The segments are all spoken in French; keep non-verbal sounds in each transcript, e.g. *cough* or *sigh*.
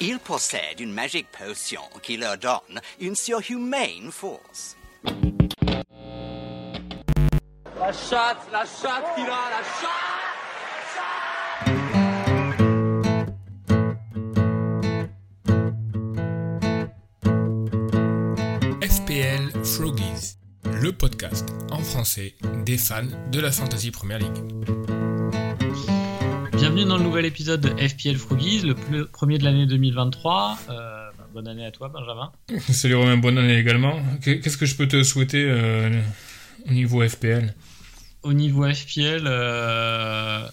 Ils possèdent une magique potion qui leur donne une surhumaine force. La chatte, la chatte, Kira, la chatte FPL Froggies, le podcast en français des fans de la Fantasy Premier League. Bienvenue dans le nouvel épisode de FPL Froggies, le premier de l'année 2023. Euh, bah, bonne année à toi, Benjamin. *laughs* Salut Romain, bonne année également. Qu'est-ce que je peux te souhaiter euh, au niveau FPL Au niveau FPL, euh,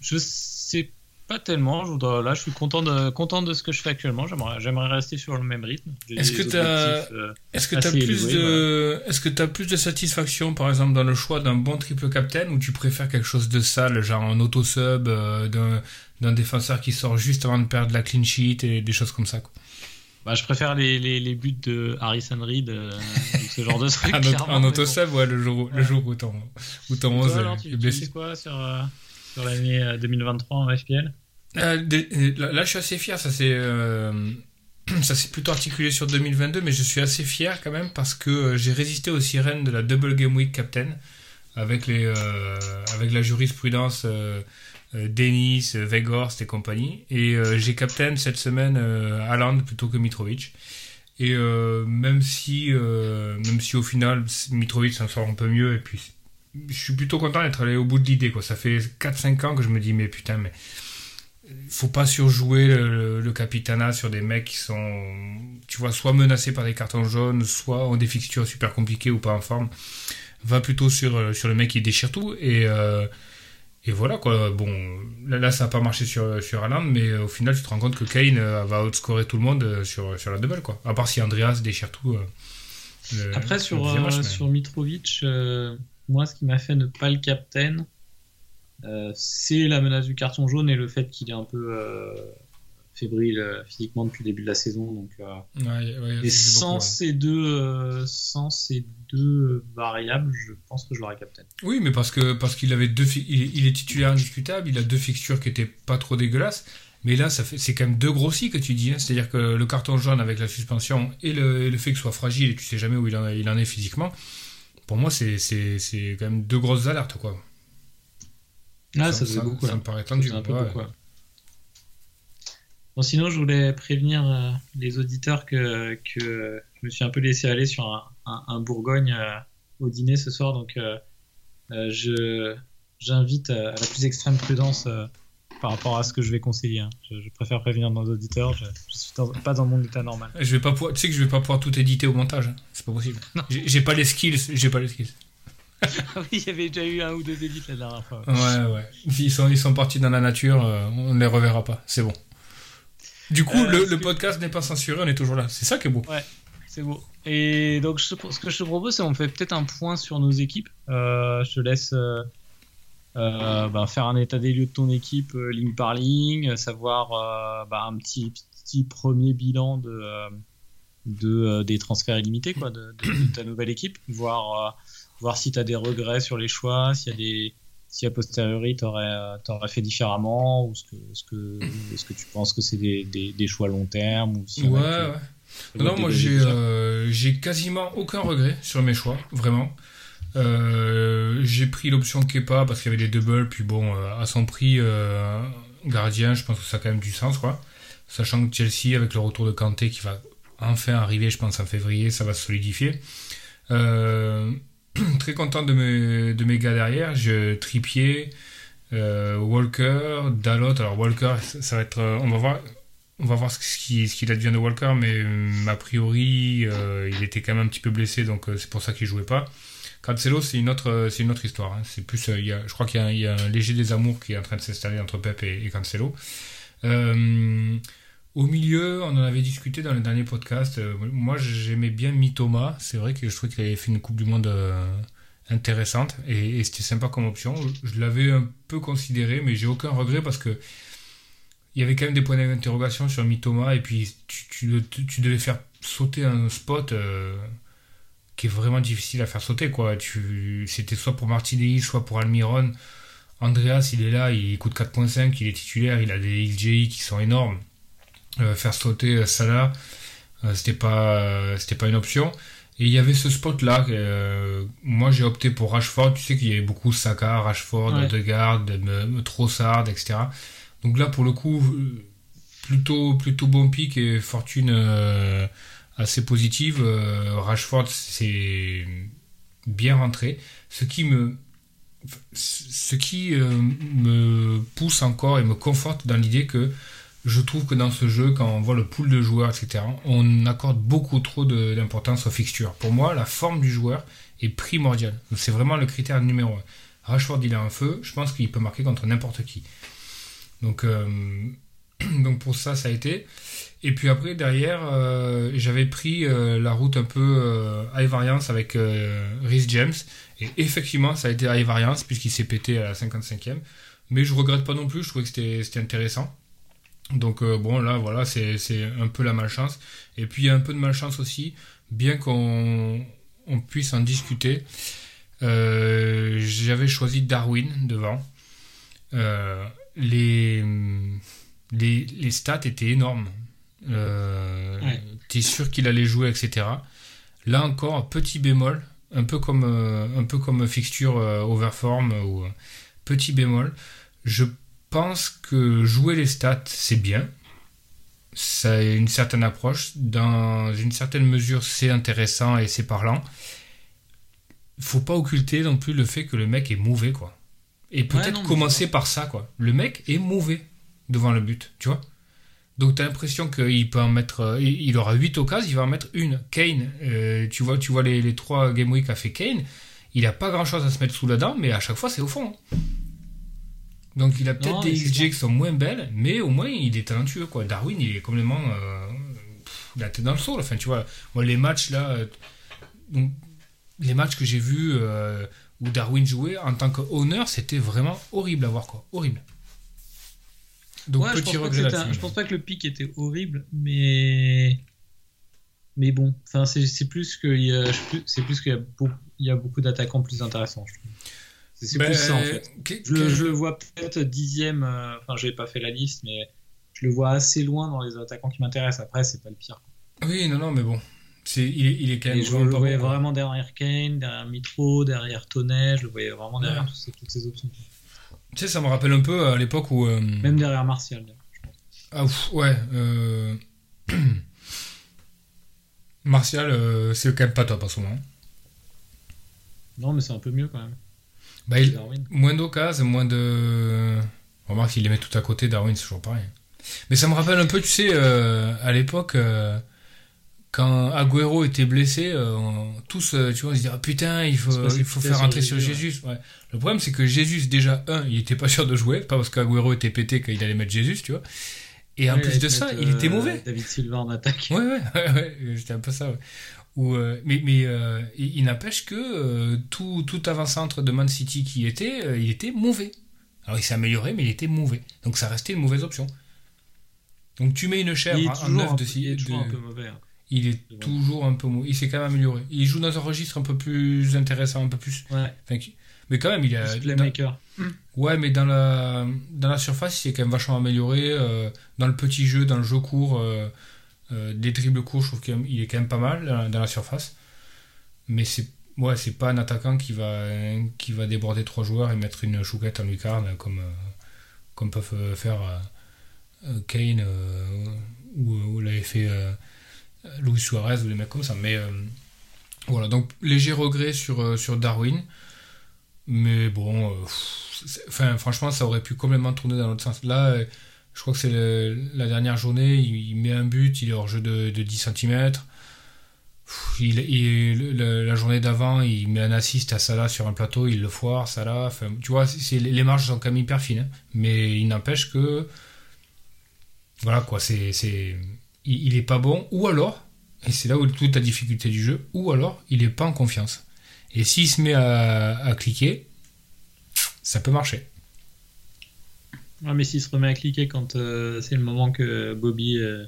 je sais pas tellement. Je voudrais, là, je suis content de, content de ce que je fais actuellement. J'aimerais, j'aimerais rester sur le même rythme. Est-ce que tu as, est-ce que tu as plus de, est-ce que tu as plus de satisfaction, par exemple, dans le choix d'un bon triple captain ou tu préfères quelque chose de sale, genre un auto sub euh, d'un, d'un défenseur qui sort juste avant de perdre la clean sheet et des choses comme ça, quoi? Bah, je préfère les, les, les buts de Harrison Reed, euh, ce genre de *laughs* trucs. un, auto sub, ouais, le jour, le jour où ton, où ton 11 est blessé. quoi sur, euh, sur l'année 2023 en FPL euh, là, je suis assez fier. Ça s'est, euh, *clears throat* plutôt articulé sur 2022, mais je suis assez fier quand même parce que euh, j'ai résisté aux sirènes de la Double Game Week Captain avec les, avec la jurisprudence Denis, Weghorst et compagnie. Et j'ai Captain cette semaine Haaland plutôt que Mitrovic. Et même si, même si au final Mitrovic s'en sort un peu mieux, et puis je suis plutôt content d'être allé au bout de l'idée. Quoi. Ça fait 4-5 ans que je me dis, mais putain, mais faut pas surjouer le, le, capitana sur des mecs qui sont, tu vois, soit menacés par des cartons jaunes, soit ont des fixtures super compliquées ou pas en forme. Va plutôt sur, euh, sur le mec qui déchire tout. Et, euh, et voilà, quoi. Bon, là, là ça n'a pas marché sur, sur Alan, mais au final, tu te rends compte que Kane euh, va outscorer tout le monde sur, sur la double, quoi. À part si Andreas déchire tout. Après, sur, sur Mitrovic, moi, ce qui m'a fait ne pas le captain, euh, c'est la menace du carton jaune et le fait qu'il est un peu euh, fébrile euh, physiquement depuis le début de la saison. Donc, et sans, ces deux, sans ces deux variables, je pense que je l'aurais capté. Oui, mais parce que parce qu'il avait deux, il, est titulaire indiscutable, il a deux fixtures qui étaient pas trop dégueulasses. Mais là, ça fait, c'est quand même deux grossis que tu dis. Hein. C'est-à-dire que le carton jaune avec la suspension et le, le fait qu'il soit fragile et tu sais jamais où il en, il en est physiquement, pour moi, c'est, quand même deux grosses alertes. quoi. Ah, ça, ça, beaucoup, ça me paraît tendu. Un peu beaucoup, Bon, sinon, je voulais prévenir euh, les auditeurs que, que je me suis un peu laissé aller sur un, un, Bourgogne euh, au dîner ce soir. Donc, euh, je, j'invite à la plus extrême prudence par rapport à ce que je vais conseiller. Hein. Je, préfère prévenir nos auditeurs. Je, je suis pas dans mon état normal. Je vais pas pouvoir, tu sais que je vais pas pouvoir tout éditer au montage. Hein. C'est pas possible. J'ai pas les skills. J'ai pas les skills. oui, il y avait déjà eu un ou deux édits la dernière fois. Ouais, ouais. Ils sont, ils sont partis dans la nature, euh, on ne les reverra pas, c'est bon. Du coup, euh, le, podcast n'est pas censuré, on est toujours là. C'est ça qui est beau. Ouais, c'est beau. Et donc, ce que je te propose, c'est on fait peut-être un point sur nos équipes. Euh, je te laisse bah, faire un état des lieux de ton équipe, ligne par ligne, savoir bah, un petit, petit premier bilan de, de des transferts illimités quoi, de, de ta nouvelle équipe, voir voir si tu as des regrets sur les choix, s'il y a des si a posteriori tu aurais, aurais, fait différemment ou ce que, ce que, est-ce que tu penses que c'est des, des, des, choix long terme ou si ouais, ouais. Non, moi j'ai euh, j'ai quasiment aucun regret sur mes choix, vraiment. Euh, j'ai pris l'option Kepa parce qu'il y avait des doubles, puis bon, euh, à son prix, euh, gardien, je pense que ça a quand même du sens, quoi. Sachant que Chelsea, avec le retour de Kanté qui va enfin arriver, je pense, en février, ça va se solidifier. *clears throat* Très content de mes, gars derrière. Je Tripier, Walker, Dalot. Alors Walker, ça, va être, on va voir, on va voir ce qu'il ce advient de Walker, mais a priori, il était quand même un petit peu blessé, donc c'est pour ça qu'il jouait pas. Cancelo, c'est une autre, c'est une autre histoire. Hein. C'est plus, il y a, je crois qu'il y, a un léger désamour qui est en train de s'installer entre Pep et, et Cancelo. Au milieu, on en avait discuté dans le dernier podcast. Euh, moi, j'aimais bien Mitoma. C'est vrai que je trouvais qu'il avait fait une Coupe du Monde euh, intéressante et, c'était sympa comme option. Je l'avais un peu considéré, mais j'ai aucun regret parce que il y avait quand même des points d'interrogation sur Mitoma et puis tu, devais faire sauter un spot euh, qui est vraiment difficile à faire sauter. quoi. C'était soit pour Martinelli, soit pour Almiron. Andreas, il est là, il coûte 4.5, il est titulaire, il a des XGI qui sont énormes euh, faire sauter Salah, c'était pas, c'était pas une option. Et il y avait ce spot-là. moi, j'ai opté pour Rashford. Tu sais qu'il y avait beaucoup Saka, Rashford, ouais. Odegaard, Trossard, etc. Donc là, pour le coup, plutôt, plutôt bon pic et fortune assez positive. Rashford, c'est bien rentré. Ce qui me ce qui euh, me pousse encore et me conforte dans l'idée que je trouve que dans ce jeu, quand on voit le pool de joueurs, etc., on accorde beaucoup trop d'importance aux fixtures. Pour moi, la forme du joueur est primordiale. C'est vraiment le critère numéro un. Rashford, il a un feu, je pense qu'il peut marquer contre n'importe qui. Donc, euh, *clears throat* donc pour ça, ça a été. Et puis après, derrière, euh, j'avais pris la route un peu high variance avec Rhys James. Et effectivement, ça a été high variance puisqu'il s'est pété à la 55e. Mais je regrette pas non plus, je trouvais que c'était intéressant. Donc euh, bon, là, voilà, c'est un peu la malchance. Et puis il y a un peu de malchance aussi, bien qu'on on puisse en discuter. Euh, j'avais choisi Darwin devant. Euh, les, les, les, stats étaient énormes. Ouais. T'es sûr qu'il allait jouer, etc. Là encore, petit bémol, un peu comme, euh, un peu comme fixture euh, overform ou euh, petit bémol. Je pense que jouer les stats, c'est bien. Ça a une certaine approche. Dans une certaine mesure, c'est intéressant et c'est parlant. Faut pas occulter non plus le fait que le mec est mauvais, quoi. Et peut-être commencer par ça, quoi. Le mec est mauvais devant le but, tu vois. Donc tu as l'impression qu'il peut en mettre, euh, il aura 8 occasions, il va en mettre une. Kane, euh, tu vois, tu vois les, les 3 Game Week a fait Kane, il a pas grand chose à se mettre sous la dent, mais à chaque fois c'est au fond. Donc il a peut-être des XG qui sont moins belles, mais au moins il est talentueux quoi. Darwin il est complètement euh, la tête dans le sol. Enfin tu vois, moi les matchs là, euh, les matchs que j'ai vus où Darwin jouait en tant que honneur, c'était vraiment horrible à voir quoi, horrible. Donc petit regret Je pense pas que le pic était horrible, mais mais bon, enfin c'est plus qu'il y a c'est plus qu'il y a beaucoup, il y a beaucoup d'attaquants plus intéressants. C'est plus ça en ben, fait. je, le vois peut-être dixième. Euh, enfin, j'ai pas fait la liste, mais je le vois assez loin dans les attaquants qui m'intéressent. Après, c'est pas le pire. Oui, non, non, mais bon. Il, est, il est quand même. je le voyais vraiment derrière Kane, derrière Mitro, derrière Tonnet. Je le voyais vraiment derrière toutes, ces, toutes ces options. Tu sais, ça me rappelle un peu à l'époque où. Euh, Même derrière Martial, je pense. Ah, ouf, ouais. Euh... *clears throat* Martial, euh, c'est quand même pas top en ce moment. Non, mais c'est un peu mieux quand même. Bah, il... Moins d'occasions, moins de. Remarque, s'il les met tout à côté, Darwin, c'est toujours pareil. Mais ça me rappelle un peu, tu sais, euh, à l'époque, quand Agüero était blessé, euh, tous, euh, tu vois, on se dit ah, putain, il faut, il faut faire rentrer sur Jésus. Ouais. Le problème, c'est que Jésus, déjà, un, il était pas *laughs* sûr de jouer, pas parce qu'Agüero était pété qu'il allait mettre Jésus, tu vois. Et en plus de ça, il était mauvais. Euh, David Silva en attaque. Ouais, ouais, ouais, c'était un peu ça. Ou, mais mais il, n'empêche que tout, tout avant-centre de Man City qui était, il était mauvais. Alors il s'est amélioré, mais il était mauvais. Donc ça restait une mauvaise option. Donc tu mets une chair en neuf de, Il est toujours un peu mauvais. Hein il est toujours un peu mou. Il s'est quand même amélioré. Il joue dans un registre un peu plus intéressant, un peu plus. Ouais. mais quand même, il a. Playmaker. Ouais, mais dans la, dans la surface, il s'est quand même vachement amélioré. Euh, dans le petit jeu, dans le jeu court, euh, euh, des dribbles courts, je trouve qu'il est quand même pas mal dans, la surface. Mais c'est ouais, c'est pas un attaquant qui va, qui va déborder trois joueurs et mettre une chouquette en lucarne comme, comme peuvent faire Kane ou, ou l'avait fait. Louis Suarez ou des mecs comme ça. Mais euh, voilà, donc léger regret sur, euh, sur Darwin. Mais bon, euh, franchement, ça aurait pu complètement tourner dans l'autre sens. Là, je crois que c'est la dernière journée, il, met un but, il est hors jeu de, de 10 cm. Il, la, journée d'avant, il met un assist à Salah sur un plateau, il le foire, Salah. Enfin, tu vois, c'est, les marges sont quand même hyper fines. Hein. mais il n'empêche que. Voilà quoi, c'est, il, est pas bon, ou alors, et c'est là où toute la difficulté du jeu, ou alors il est pas en confiance. Et s'il se met à, cliquer, ça peut marcher. Ah, mais s'il se remet à cliquer quand euh, c'est le moment que Bobby euh,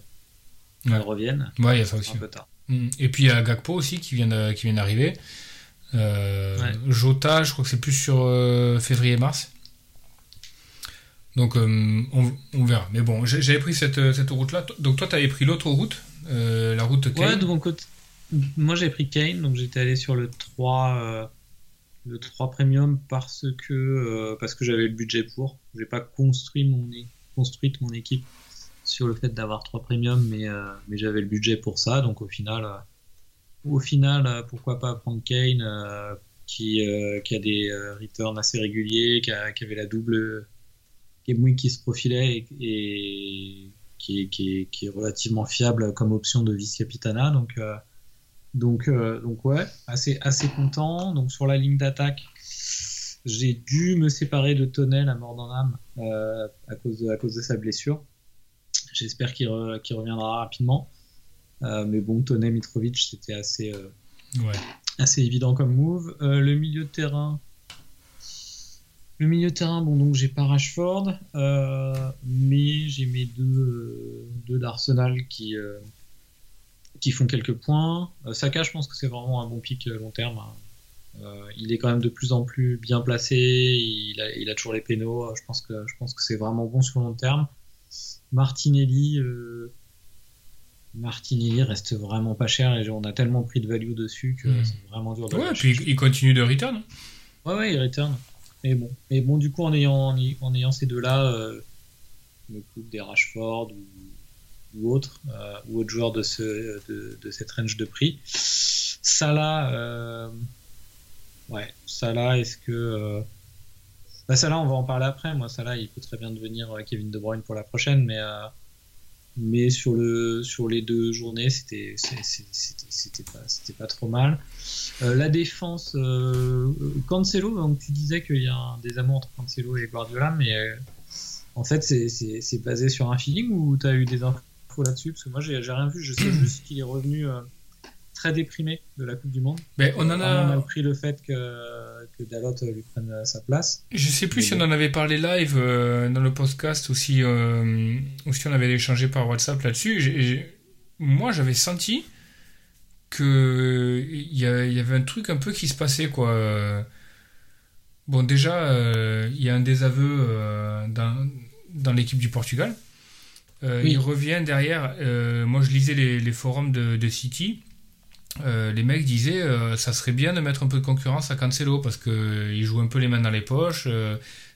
revienne, ouais, il y a ça aussi. Un peu tard. Mm. Et puis il y a Gakpo aussi qui vient, qui vient d'arriver. Euh, Jota, je crois que c'est plus sur février-mars. Donc on, on, verra. Mais bon, j'avais pris cette, cette route-là. Donc toi, tu avais pris l'autre route, la route Kane. Ouais, de mon côté. Moi, j'ai pris Kane, donc j'étais allé sur le 3 le 3 premium parce que, euh, parce que j'avais le budget pour. J'ai pas construit mon, construite mon équipe sur le fait d'avoir 3 premium, mais, euh, mais j'avais le budget pour ça. Donc au final, euh, au final pourquoi pas prendre Kane qui, qui a des returns assez réguliers, qui, avait la double Week qui se profilait et, qui, qui, qui, est relativement fiable comme option de vice-capitana. Donc donc, euh, donc ouais, assez, assez content. Donc sur la ligne d'attaque, j'ai dû me séparer de Tonnel à mort dans l'âme euh, à, cause de, à cause de sa blessure. J'espère qu'il reviendra rapidement. Euh, mais bon, Tonel Mitrovic, c'était assez, assez évident comme move. le milieu de terrain. Le milieu de terrain, bon, donc j'ai pas Rashford, mais j'ai mes deux, deux d'Arsenal qui, qui font quelques points. Euh, Saka, je pense que c'est vraiment un bon pic euh, long terme. Hein. Euh, il est quand même de plus en plus bien placé. Il a, toujours les pénaux. Je pense que je pense que c'est vraiment bon sur le long terme. Martinelli, Martinelli reste vraiment pas cher et on a tellement pris de value dessus que hmm. c'est vraiment dur de. Ouais, puis il continue de return. Ouais, ouais, il return. Mais bon, mais bon, du coup, en ayant en, ayant ces deux-là, le coup des Rashford ou ou autre, euh, ou autre joueur de, ce, de, cette range de prix. Salah, euh, ouais, Salah, est-ce que. Euh, bah, Salah, on va en parler après. Moi, Salah, il peut très bien devenir Kevin De Bruyne pour la prochaine, mais, mais sur, le, sur les deux journées, c'était pas, pas trop mal. la défense, Cancelo, donc tu disais qu'il y a des amours entre Cancelo et Guardiola, mais en fait, c'est basé sur un feeling ou tu as eu des infos là-dessus? Parce que moi, j'ai rien vu. Je sais juste qu'il est revenu euh, très déprimé de la Coupe du Monde. Mais on en a... on a pris le fait que, que Dalot lui prenne euh, sa place. Je sais plus si on en avait parlé live euh, dans le podcast ou si, ou si on avait échangé par WhatsApp là-dessus. Moi, j'avais senti que il y, y, avait un truc un peu qui se passait quoi. Bon, déjà, il y a un désaveu dans, dans l'équipe du Portugal. Euh, il revient derrière. Euh, moi, je lisais les, forums de, City. Euh, les mecs disaient ça serait bien de mettre un peu de concurrence à Cancelo parce qu'il joue un peu les mains dans les poches.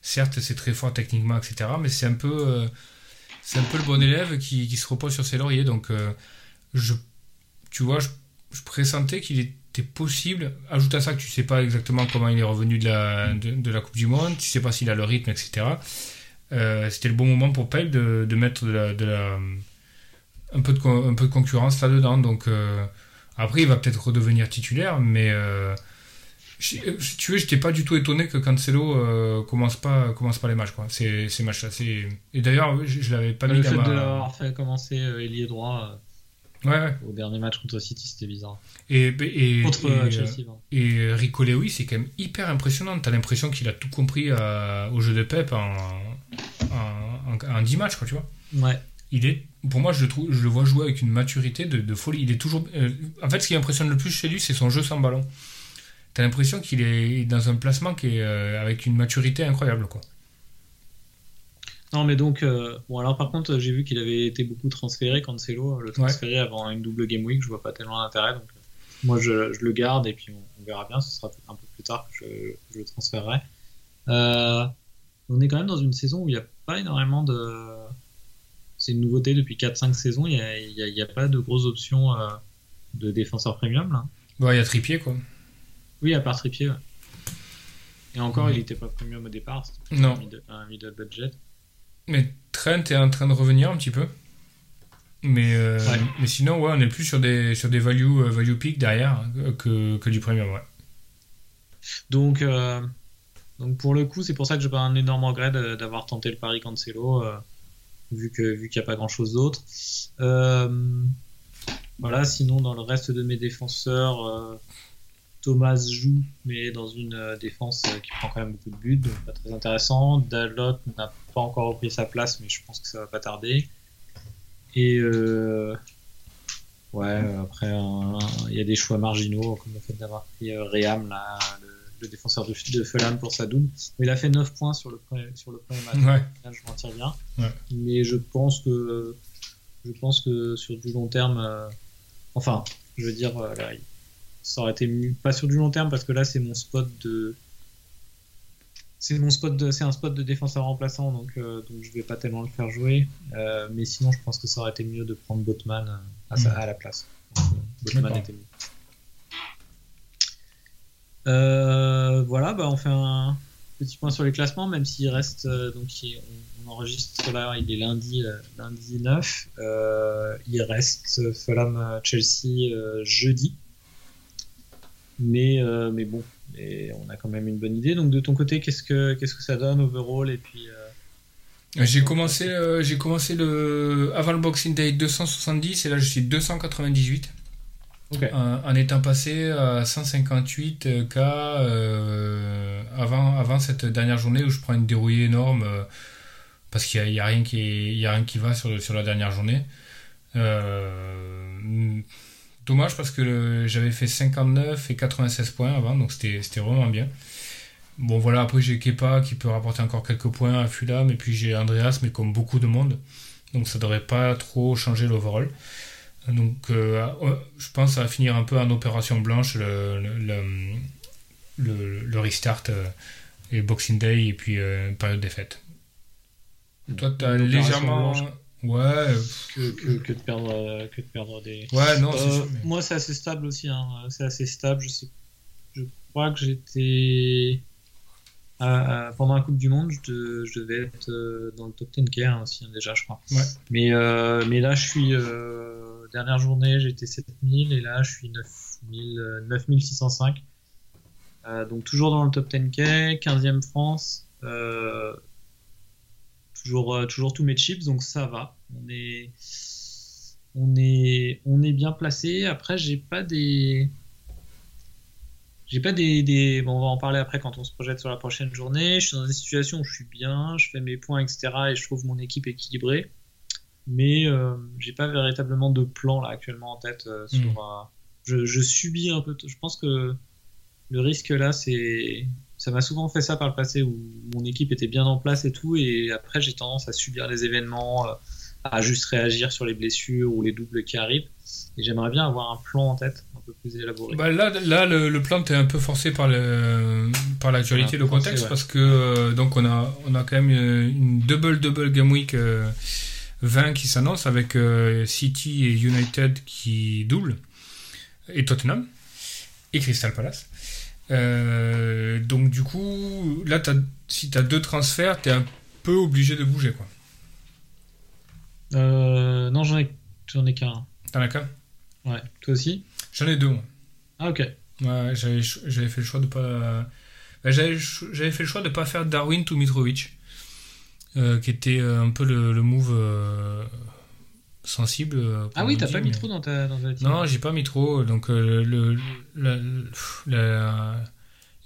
certes, c'est très fort techniquement, etc. Mais c'est un peu, c'est un peu le bon élève qui, se repose sur ses lauriers. Donc, tu vois, je, pressentais qu'il était possible. Ajoute à ça que tu sais pas exactement comment il est revenu de la, de la Coupe du Monde, tu sais pas s'il a le rythme, etc. Euh, c'était le bon moment pour Pep de, mettre un, peu de, un peu de concurrence là-dedans. Donc, euh, après, il va peut-être redevenir titulaire, mais euh, si tu veux, j'étais pas du tout étonné que Cancelo commence, pas, commence pas les matchs, quoi. Ces, ces matchs-là. Et d'ailleurs, je, je l'avais pas mis le fait de l'avoir fait commencer ailier droit. Ouais, Au dernier match contre City, c'était bizarre. Et, et, contre Chelsea. Et Rico c'est quand même hyper impressionnant. T'as l'impression qu'il a tout compris au jeu de Pep en, un, 10 matchs, quoi, tu vois. Ouais. Il est, pour moi, je le, trouve, je le vois jouer avec une maturité de, folie. Il est toujours. Euh, en fait, ce qui impressionne le plus chez lui, c'est son jeu sans ballon. T'as l'impression qu'il est dans un placement qui est euh, avec une maturité incroyable, quoi. Non, mais donc, euh, bon, alors par contre, j'ai vu qu'il avait été beaucoup transféré, Cancelo, le transféré avant une double game week, je vois pas tellement l'intérêt, donc moi je, le garde et puis on, verra bien, ce sera un peu plus tard que je, je le transférerai. on est quand même dans une saison où il y a pas énormément de. C'est une nouveauté depuis 4-5 saisons. Il n'y a, a, pas de grosses options euh, de défenseurs premium là. il y a Tripier quoi. Oui, à part Tripier. Et encore, il n'était pas premium au départ. Non. Un middle, budget. Mais Trent est en train de revenir un petit peu. Mais, euh, mais sinon, ouais, on est plus sur des, sur des value, euh, value peak derrière que, que, du premium, ouais. Donc, donc pour le coup, c'est pour ça que j'ai pas un énorme regret d'avoir tenté le pari Cancelo, vu que vu qu'il n'y a pas grand chose d'autre. Euh, voilà, sinon dans le reste de mes défenseurs, euh, Thomas joue, mais dans une défense qui prend quand même beaucoup de buts, donc pas très intéressant. Dalot n'a pas encore repris sa place, mais je pense que ça va pas tarder. Et ouais, après, il y a des choix marginaux, comme le fait d'avoir pris Réam, là, le défenseur de, de Fulham pour sa double. Il a fait 9 points sur le premier, sur le premier match. Ouais. Là, je m'en tire bien. Ouais. Mais je pense que je pense que sur du long terme, euh, enfin, je veux dire, euh, là, ça aurait été mieux. Pas sur du long terme parce que là, c'est mon spot de. C'est mon spot de, c'est un spot de défenseur remplaçant, donc, euh, donc je vais pas tellement le faire jouer. Euh, mais sinon, je pense que ça aurait été mieux de prendre Botman à, sa- Mm. à la place. Donc, Botman était mieux. Euh, voilà, bah on fait un petit point sur les classements, même s'il reste euh, donc on, enregistre là, il est lundi euh, lundi 9. Euh, il reste Fulham Chelsea euh, jeudi. Mais mais bon, on a quand même une bonne idée. Donc de ton côté, qu'est-ce que qu'est-ce que ça donne overall et puis J'ai commencé, j'ai commencé le avant le Boxing Day 270 et là je suis 298 Ok. en, étant passé à 158 euh, k euh, avant avant cette dernière journée où je prends une dérouillée énorme euh, parce qu'il y a, y a rien qui a rien qui va sur sur la dernière journée. Euh, dommage parce que j'avais fait 59 et 96 points avant donc c'était c'était vraiment bien. Bon voilà, après j'ai Kepa qui peut rapporter encore quelques points à Fulham et puis j'ai Andreas mais comme beaucoup de monde. Donc ça devrait pas trop changer l'overall. Donc euh, euh, je pense que ça va finir un peu en opération blanche le, le, le, le- restart euh, et Boxing Day et puis euh, période des fêtes. Toi tu as légèrement... blanche. Ouais, euh, que, que, que de perdre euh, que de perdre des ouais, non, c'est Euh, sûr. mais- Moi, c'est assez stable aussi. hein. C'est assez stable. Je, sais, je crois que j'étais. à- pendant la Coupe du Monde, je, je devais être euh, dans le top 10K hein, aussi, hein, déjà, je crois. Ouais. Mais, euh, mais là, je suis. Dernière journée, j'étais 7000 et là, je suis 9000, euh, 9605. Euh, donc, toujours dans le top 10K, 15e France. euh, toujours, toujours tous mes chips, donc ça va. On est on est, on est bien placé. Après, j'ai pas des. J'ai pas des, des- on va en parler après quand on se projette sur la prochaine journée. Je suis dans des situations où je suis bien, je fais mes points, etc. Et je trouve mon équipe équilibrée. Mais euh, j'ai pas véritablement de plan là actuellement en tête. euh, sur, euh, je, je subis un peu. Je pense que le risque là, c'est. Ça m'a souvent fait ça par le passé où mon équipe était bien en place et tout. Et après, j'ai tendance à subir les événements. à juste réagir sur les blessures ou les doubles qui arrivent. Et j'aimerais bien avoir un plan en tête un peu plus élaboré. Bah là, là le, le plan est un peu forcé par le par l'actualité, Un le forcé, contexte, ouais. parce que euh, donc on a on a quand même une double double game week euh, 20 qui s'annonce avec euh, City et United qui doublent et Tottenham et Crystal Palace. Euh, donc du coup, là, t'as- si tu as deux transferts, tu es un peu obligé de bouger quoi. Euh, non, j'en ai, j'en ai qu'un. T'en as qu'un? Ouais. Toi aussi? J'en ai deux. moi. Ah, ok. Ouais, j'avais fait le choix de pas. bah, j'avais fait le choix de pas faire Darwin to Mitrovic, euh, qui était euh, un peu le, le move euh, sensible. Ah oui, t'as pas mis mais- trop dans ta, dans ta team. Non, j'ai pas mis trop. Donc euh, le, la- la-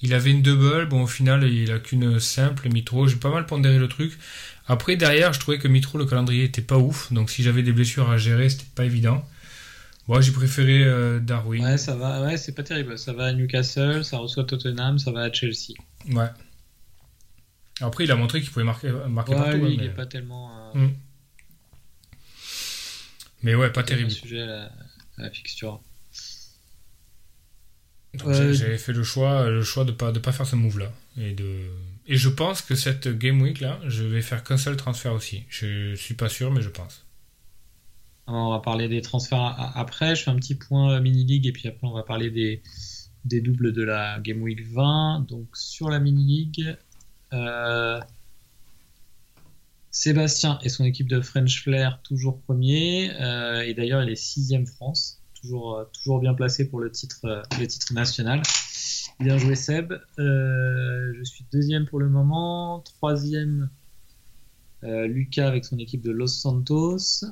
il avait une double. Bon, au final, il a qu'une simple Mitro. J'ai pas mal pondéré le truc. Après, derrière, je trouvais que Mitro, le calendrier était pas ouf. Donc si j'avais des blessures à gérer, c'était pas évident. Moi, j'ai préféré Darwin. Ouais, ça va. Ouais, c'est pas terrible. Ça va à Newcastle, ça reçoit Tottenham, ça va à Chelsea. Ouais. Après, il a montré qu'il pouvait marquer, marquer Ouais, partout. lui, hein, il mais... est pas tellement. euh, Mm. mais ouais, pas un terrible. sujet à la, à la fixture. Ouais. J'avais fait le choix, le choix de pas de pas faire ce move là et de et je pense que cette game week là, je vais faire qu'un seul transfert aussi. Je suis pas sûr, mais je pense. On va parler des transferts après. Je fais un petit point mini-league et puis après on va parler des, des doubles de la Game Week 20. Donc sur la mini-league, euh, Sébastien et son équipe de French Flair toujours premier. euh, et d'ailleurs il est sixième France. Toujours, euh, bien placé pour le titre, national. Bien joué Seb. Je suis deuxième pour le moment. Troisième Lucas avec son équipe de Los Santos,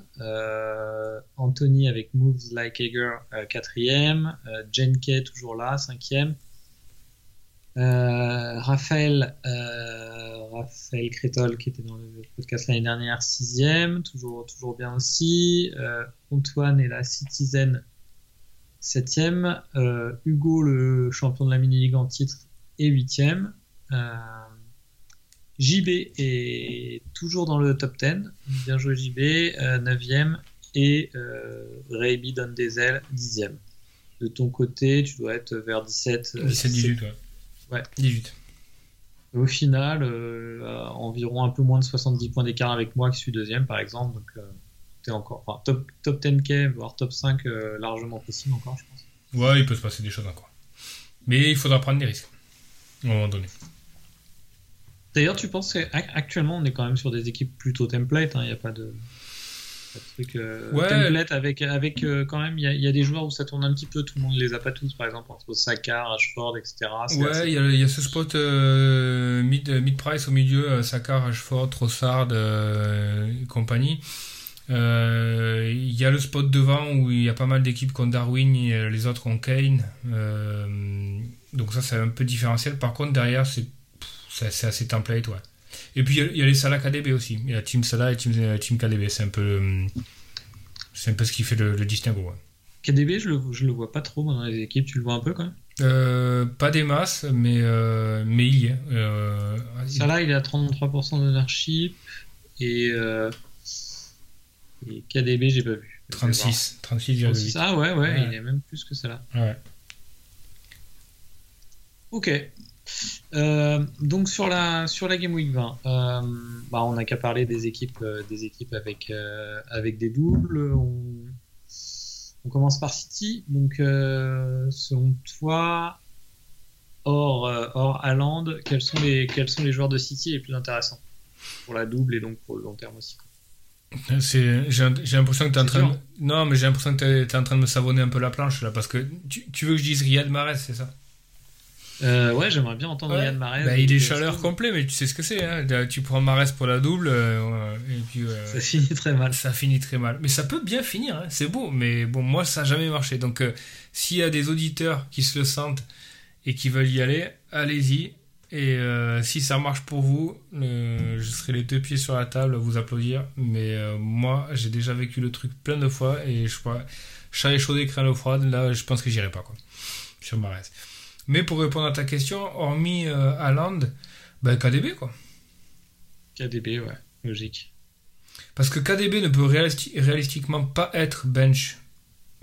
Anthony avec Moves Like Hager quatrième, euh, Jenke toujours là cinquième, euh, Raphaël, euh, Raphaël Crétol qui était dans le podcast l'année dernière sixième, toujours toujours bien aussi, euh, Antoine et la Citizen septième, euh, Hugo le champion de la mini ligue en titre est 8ème. JB est toujours dans le top 10. Bien joué JB, 9ème. Et Reiby donne des ailes, 10ème. De ton côté, tu dois être vers 17. 17-18, ouais. Ouais. 18. Au final, euh, environ un peu moins de 70 points d'écart avec moi qui suis deuxième, par exemple. Donc, euh, es encore. Enfin, top, top 10K, voire top 5, euh, largement possible encore, je pense. Ouais, il peut se passer des choses encore. Mais il faudra prendre des risques. À un moment donné. D'ailleurs, tu penses qu'actuellement, on est quand même sur des équipes plutôt template. Il hein, n'y a pas de truc euh, Ouais. template avec, avec euh, quand même, il y, a- il y a des joueurs où ça tourne un petit peu, tout le monde les a pas tous, par exemple, entre Saka, Rashford, etc. Ouais, assez- il y, a- il y a ce spot euh, mid, mid price au milieu, euh, Saka, Rashford, Trossard euh, et compagnie. Euh, Il y a le spot devant où il y a pas mal d'équipes qui ont Darwin et euh, les autres ont Kane. Euh, donc ça c'est un peu différentiel. Par contre derrière c'est assez template ouais. Et puis il y a- il y, a les Salah KDB aussi. Il y a Team Salah et Team, euh, team KDB. C'est un peu euh, c'est un peu ce qui fait le, le distinguo. ouais. KDB, je le, je le vois pas trop dans les équipes, tu le vois un peu quand même? Euh, pas des masses, mais, euh, mais il y est. Euh, là, il est à 33% d'ownership et, et KDB, j'ai pas vu. Je vais 36, 36, voir. 36. 36. Ah ouais, ouais, Ouais. il est même plus que ça là. Ouais. Ok. Euh, donc sur la sur la Game Week 20, euh, bah, on n'a qu'à parler des équipes euh, des équipes avec avec des doubles. On, on commence par City. Donc selon toi, hors hors Haaland, quels sont les quels sont les joueurs de City les plus intéressants pour la double et donc pour le long terme aussi. J'ai l'impression que tu es en train de... Non, mais j'ai l'impression que tu es, en train de me savonner un peu la planche là, parce que tu, tu veux que je dise Riyad Mahrez, c'est ça? Euh, ouais, j'aimerais bien entendre Ouais. Riyad Mahrez. Bah, il est chaleur complet, mais tu sais ce que c'est. Hein tu prends Mahrez pour la double, euh, et puis euh, Ça finit très mal. ça finit très mal. Mais ça peut bien finir, hein, c'est beau. Mais bon, moi, ça n'a jamais marché. Donc, euh, s'il y a des auditeurs qui se le sentent et qui veulent y aller, allez-y. Et euh, si ça marche pour vous, euh, je serai les deux pieds sur la table à vous applaudir. Mais euh, moi, j'ai déjà vécu le truc plein de fois et je crois, chat échaudé, crâne eau froide, là, je pense que j'irai pas, quoi. Sur Mahrez. Mais pour répondre à ta question, hormis euh, Haaland, ben KDB, quoi. KDB, ouais, logique. Parce que KDB ne peut réalisti- réalistiquement pas être bench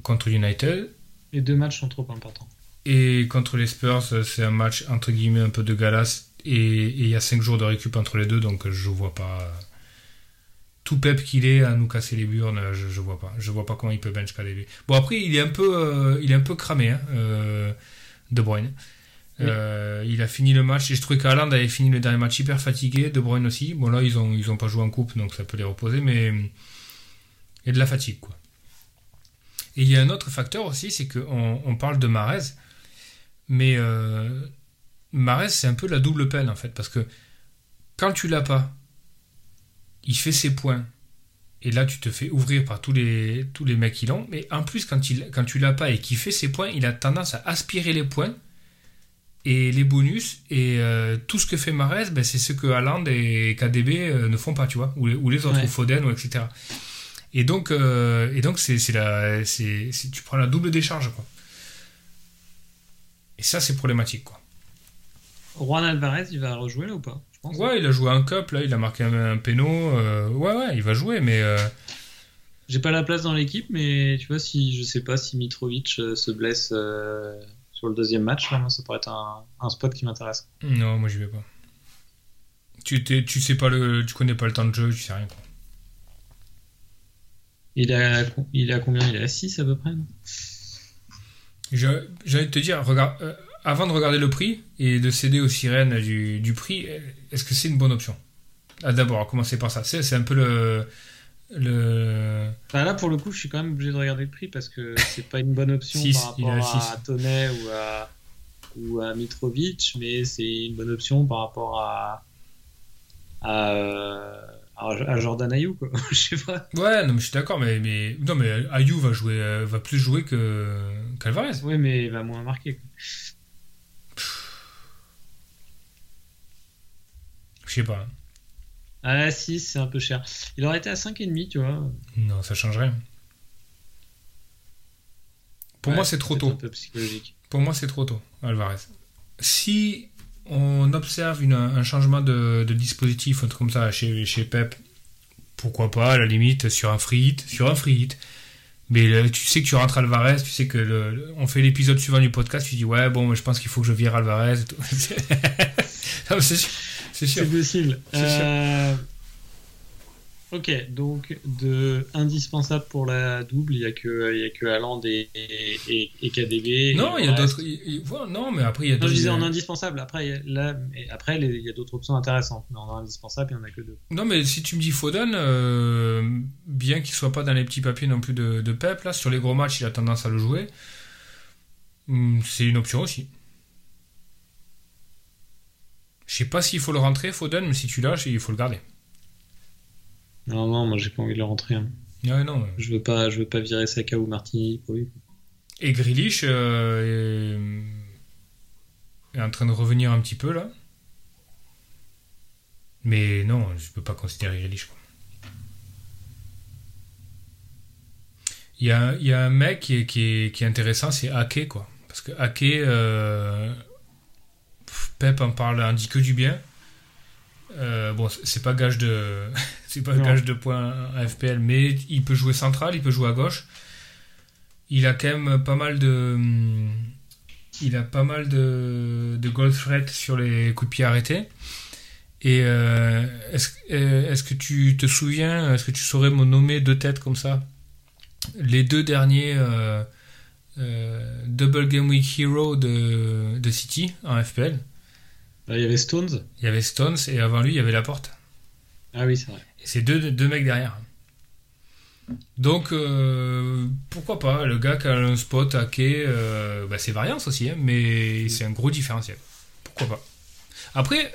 contre United. Les deux matchs sont trop importants. Et contre les Spurs, c'est un match entre guillemets un peu de galas. Et il y a 5 jours de récup entre les deux, donc je vois pas. Tout pep qu'il est à nous casser les burnes, je, je vois pas. Je vois pas comment il peut bench KDB. Bon, après, il est un peu, euh, il est un peu cramé, hein, euh, De Bruyne. Oui. Euh, il a fini le match et je trouvais qu'Haaland avait fini le dernier match hyper fatigué, De Bruyne aussi. Bon, là, ils ont, ils ont pas joué en coupe, donc ça peut les reposer, mais il y a de la fatigue, quoi. Et il y a un autre facteur aussi, c'est qu'on on parle de Marez, mais euh, Marez, c'est un peu la double peine en fait, parce que quand tu l'as pas, il fait ses points, et là tu te fais ouvrir par tous les, tous les mecs qui l'ont, mais en plus quand, il, quand tu l'as pas et qu'il fait ses points, il a tendance à aspirer les points et les bonus, et euh, tout ce que fait Marez, ben, c'est ce que Haaland et KDB euh, ne font pas, tu vois, ou les, ou les autres, Ouais. ou Foden, ou etc. Et donc, euh, et donc c'est, c'est la, c'est, c'est- tu prends la double décharge, quoi. Et ça, c'est problématique, quoi. Juan Alvarez, il va rejouer là ou pas? Pense. Ouais, il a joué un cup, là, il a marqué un, un péno. euh, ouais, ouais, il va jouer, mais euh, J'ai pas la place dans l'équipe, mais tu vois, si je sais pas si Mitrovic euh, se blesse sur le deuxième match, là, moi, ça pourrait être un, un spot qui m'intéresse. non, moi, j'y vais pas. Tu, tu sais pas le, tu connais pas le temps de jeu, tu sais rien, quoi. Il à, il à combien? Il est à 6 à peu près non? J'allais te dire, regarde, avant de regarder le prix et de céder aux sirènes du, du prix, est-ce que c'est une bonne option? Ah, D'abord, à commencer par ça. C'est, un peu le. le... Là, pour le coup, je suis quand même obligé de regarder le prix parce que c'est pas une bonne option *laughs* Six, par à rapport à, six. Tonnet ou à, ou à Mitrovic, mais c'est une bonne option par rapport à, à, euh, à, à Jordan Ayou, quoi. *laughs* je sais pas. Ouais, non, mais je suis d'accord, mais, mais non, mais Ayou va jouer, euh, va plus jouer que qu'Alvarez. Oui, mais il va moins marquer. quoi. Je sais pas. Ah, 6, c'est un peu cher. Il aurait été à 5,5, tu vois. Non, ça change rien. Pour Ouais, moi, c'est trop tôt. un peu psychologique. Pour moi, c'est trop tôt, Alvarez. Si on observe une- un changement de, de dispositif, un truc comme ça, chez, chez Pep, pourquoi pas, à la limite, sur un free hit, sur un free hit. Mais là, tu sais que tu rentres Alvarez, tu sais que le, on fait l'épisode suivant du podcast, tu dis ouais, bon, mais je pense qu'il faut que je vire Alvarez et tout. Non, mais c'est sûr. C'est sûr. C'est possible. Euh, Ok, donc de indispensable pour la double, il y a que il y a que Haaland et, et, et- KDB. Non, il y a d'autres. Non, mais après, il y a Non, d'autres. je disais en indispensable. Après, il y a- là, après, il y a d'autres options intéressantes. Mais en indispensable, il n'y en a que deux. Non, mais si tu me dis Foden, euh, bien qu'il soit pas dans les petits papiers non plus de, de Pep, là, sur les gros matchs, il a tendance à le jouer. Hum, C'est une option aussi. Je sais pas s'il faut le rentrer, Foden, mais si tu lâches, il faut le garder. Non, non, moi, j'ai pas envie de le rentrer. hein. Ouais, non. Je veux pas, je veux pas virer Saka ou Martini pour lui. Et Grealish euh, est... est en train de revenir un petit peu là. Mais non, je peux pas considérer Grealish. Quoi. Il y a, il y a un mec qui est, qui est, qui est intéressant, c'est Ake quoi. Parce que Ake, euh, Pep en parle, en dit que du bien. Euh, bon, c'est- pas gage de, *laughs* c'est pas Non. gage de points à FPL, mais il peut jouer central, il peut jouer à gauche. Il a quand même pas mal de, il a pas mal de, de goal threat sur les coups de pied arrêtés. Et euh, est-ce euh, est-ce que tu te souviens, est-ce que tu saurais me nommer deux têtes comme ça? Les deux derniers euh, Double Game Week Hero de, de City en FPL. Il y avait Stones. Il y avait Stones et avant lui il y avait Laporte. Ah oui, c'est vrai. Et c'est deux, deux mecs derrière. Donc, euh, pourquoi pas Le gars qui a un spot à quai, euh, bah, c'est variance aussi, hein, mais c'est un gros différentiel. Pourquoi pas Après,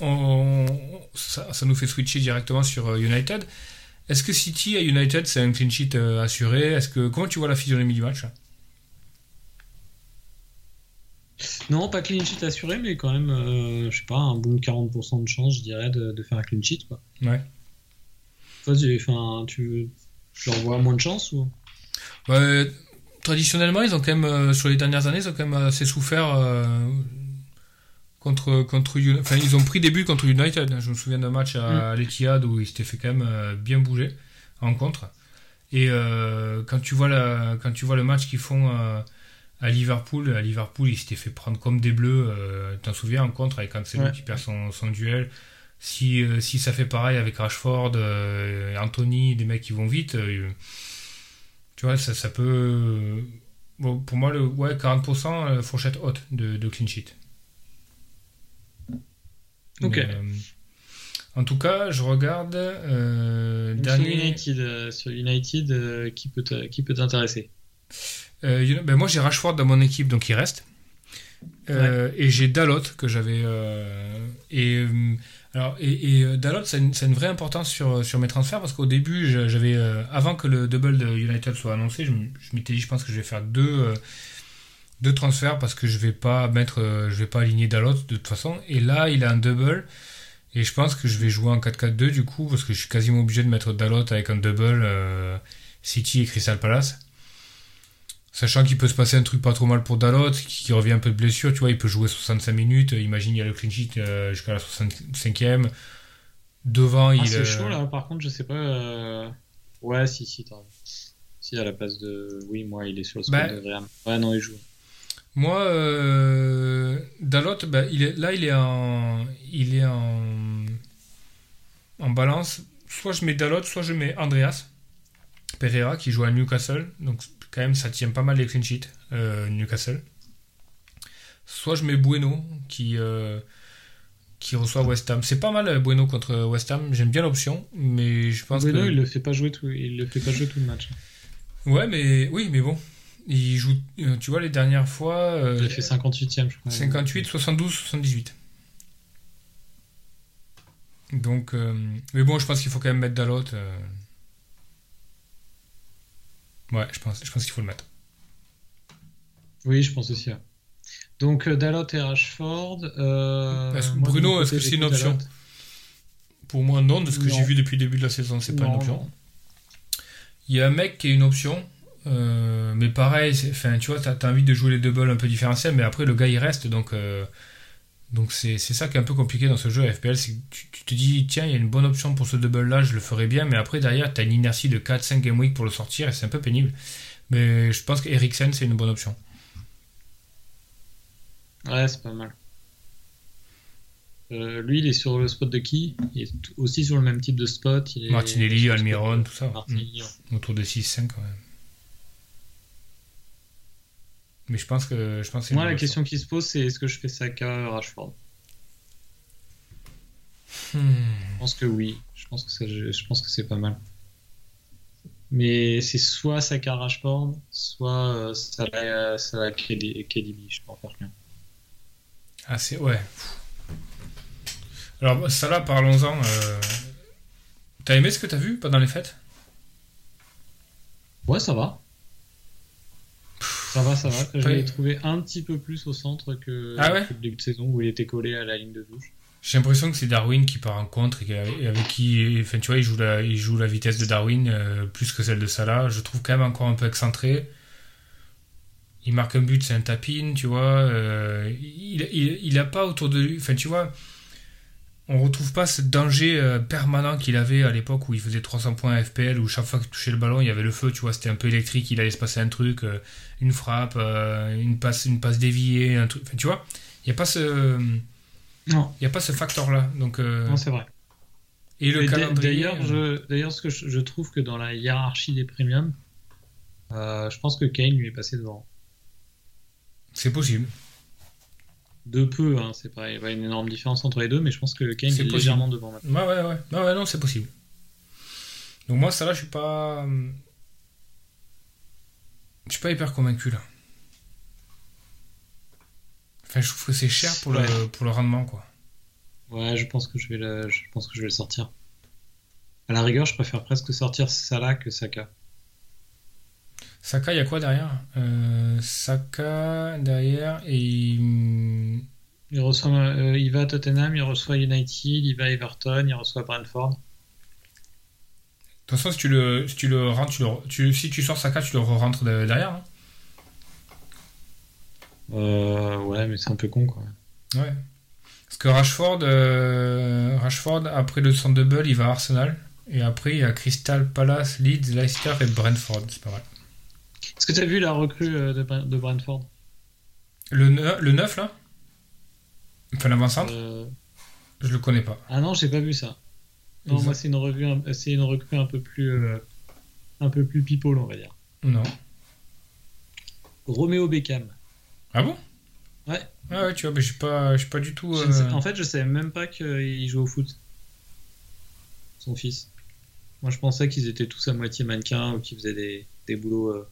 on, ça, ça nous fait switcher directement sur euh, United. Est-ce que City à United, c'est un clean sheet euh, assuré? Est-ce que Comment tu vois la physionomie du match? là Non, pas clean sheet assuré, mais quand même, euh, je sais pas, un bon 40% de chance, je dirais, de, de faire un clean sheet. Quoi. Ouais. Enfin, tu, tu leur vois moins de chance ou? Ouais, traditionnellement, ils ont quand même, euh, sur les dernières années, ils ont quand même assez souffert euh, contre, contre Enfin, ils ont pris des buts contre United. hein. Je me souviens d'un match à, l'Etihad où ils s'étaient fait quand même euh, bien bouger en contre. Et quand, tu vois la, quand tu vois le match qu'ils font à Liverpool, à Liverpool, ils s'étaient fait prendre comme des bleus. Euh, T'en souviens en contre avec Cancelo Ouais. qui perd son, son duel. Si, euh, si ça fait pareil avec Rashford, euh, Anthony, des mecs qui vont vite, tu vois, ça, ça peut. Bon, pour moi, le ouais, 40% euh, fourchette haute de, de clean sheet. Ok. Mais, en tout cas, je regarde. Sur United, sur qui peut t'intéresser? Euh, you know, ben moi j'ai Rashford dans mon équipe donc il reste. Euh, Et j'ai Dalot que j'avais. euh, et alors et, et, Dalot ça a, une, ça a une vraie importance sur, sur mes transferts parce qu'au début j'avais avant que le double de United soit annoncé je, m'étais dit je pense que je vais faire deux deux transferts parce que je vais pas mettre je vais pas aligner Dalot de toute façon et là il a un double et je pense que je vais jouer en 4-4-2 du coup parce que je suis quasiment obligé de mettre Dalot avec un double euh, City et Crystal Palace. Sachant qu'il peut se passer un truc pas trop mal pour Dalot, qui, qui revient un peu de blessure, tu vois, il peut jouer 65 minutes, imagine il y a le clean sheet euh, jusqu'à la 65e. Devant, Ah, il c'est euh, chaud là, par contre, je sais pas. euh, Ouais, si, si, t'as. Si, à la place de. Oui, moi, il est sur le spot Bah. de Graham. Ouais, non, il joue. Moi, euh, Dalot, bah, il est, là, il est en, il est en, en balance. Soit je mets Dalot, soit je mets Andreas Pereira qui joue à Newcastle. Donc, quand même, ça tient pas mal les clean sheets, euh, Newcastle. Soit je mets Bueno qui, euh, qui reçoit West Ham. C'est pas mal euh, Bueno contre West Ham. J'aime bien l'option, mais je pense Bueno, que. il le fait pas jouer tout, il le fait pas jouer tout le match. Ouais, mais oui, mais bon. Il joue, tu vois, les dernières fois. Il a fait 58ème, je crois. 58, 72, 78. Donc, euh, mais bon, je pense qu'il faut quand même mettre Dalot. euh. Ouais, je pense, je pense qu'il faut le mettre. Oui, je pense aussi. Donc, euh, Dalot et Rashford. euh, Est-ce- moi, de Bruno, mon est-ce que c'est une option Dalot. Pour moi, non, de ce que Non. j'ai vu depuis le début de la saison, c'est pas une option. Il y a un mec qui est une option, euh, mais pareil, c'est- tu vois, t'as as envie de jouer les doubles un peu différentiels, mais après le gars il reste, donc, euh, Donc c'est ça qui est un peu compliqué dans ce jeu FPL, c'est que tu, tu te dis tiens il y a une bonne option pour ce double là, je le ferai bien, mais après derrière tu as une inertie de 4-5 game week pour le sortir et c'est un peu pénible. Mais je pense qu'Eriksen c'est une bonne option. Ouais, c'est pas mal. Euh, lui, il est sur le spot de qui? Il est aussi sur le même type de spot. Il est Martinelli, Almiron, tout ça. Martinelli, ouais. Autour de 6-5 quand même. Mais je pense que je pense que Moi, la question qui se pose, c'est est-ce que je fais Saka, Rashford? Hmm. Je pense que oui. Je pense que, ça- je, pense que c'est pas mal. Mais c'est soit Saka, Rashford, soit euh, Salah, Salah KD- KDB. Je peux en faire rien. Ah, c'est. Ouais. Alors, là, parlons-en. euh, T'as aimé ce que t'as vu pendant les fêtes? Ouais, ça va. Ça va, ça va. Je l'ai trouvé un petit peu plus au centre que, Ah ouais que le début de saison où il était collé à la ligne de touche. J'ai l'impression que c'est Darwin qui part en contre et avec qui. Enfin, tu vois, il joue la, il joue la vitesse de Darwin euh, plus que celle de Salah. Je trouve quand même encore un peu excentré. Il marque un but, c'est un tapin, tu vois. euh, il, il, il a pas autour de lui. Enfin, tu vois. On retrouve pas ce danger euh, permanent qu'il avait à l'époque où il faisait 300 points à FPL, où chaque fois qu'il touchait le ballon, il y avait le feu, tu vois, c'était un peu électrique, il allait se passer un truc, euh, une frappe, euh, une passe, une passe déviée, un truc. Enfin, tu vois, il n'y a pas ce, Non, il y a pas ce facteur-là. Donc, non c'est vrai. et le calendrier. D'ailleurs, ce que je, je trouve que dans la hiérarchie des premiums, je pense que Kane lui est passé devant. c'est possible. De peu, hein, c'est pas, pas une énorme différence entre les deux, mais je pense que Kane est possible. légèrement devant maintenant. Ouais, ouais, ouais. Non, c'est possible. Donc, moi, ça là, je suis pas. euh, Je suis pas hyper convaincu là. Enfin, je trouve que c'est cher pour, le, Ouais. pour le rendement, quoi. Ouais, je pense que je vais le, je pense que je vais le sortir. À la rigueur, je préfère presque sortir Salah que Saka. Saka, il y a quoi derrière? Euh, Saka derrière et. il- Il reçoit, euh, il va à Tottenham, il reçoit United, il va à Everton, il reçoit Brentford. De toute façon, si tu le, si tu le rentres, tu le, tu- si tu sors Saka, tu le rentres derrière. hein Euh, ouais, mais c'est un peu con quoi. Ouais. Parce que Rashford, Rashford, après le centre double, il va à Arsenal. Et après, il y a Crystal Palace, Leeds, Leicester et Brentford. C'est pas mal. Est-ce que tu as vu la recrue euh, de, de Brentford? Le, ne- le 9, là? Enfin, l'avant-centre? Euh, Je le connais pas. Ah non, j'ai pas vu ça. Non, moi c'est une revue, un- c'est une recrue un peu plus, euh, un peu plus people, on va dire. Non. Roméo Beckham. Ah bon? Ouais. Ah ouais, tu vois, mais je suis pas, je suis pas du tout. Sais- en fait, je savais même pas qu'il jouait au foot. Son fils. Moi, je pensais qu'ils étaient tous à moitié mannequins ou qu'ils faisaient des, des boulots. euh,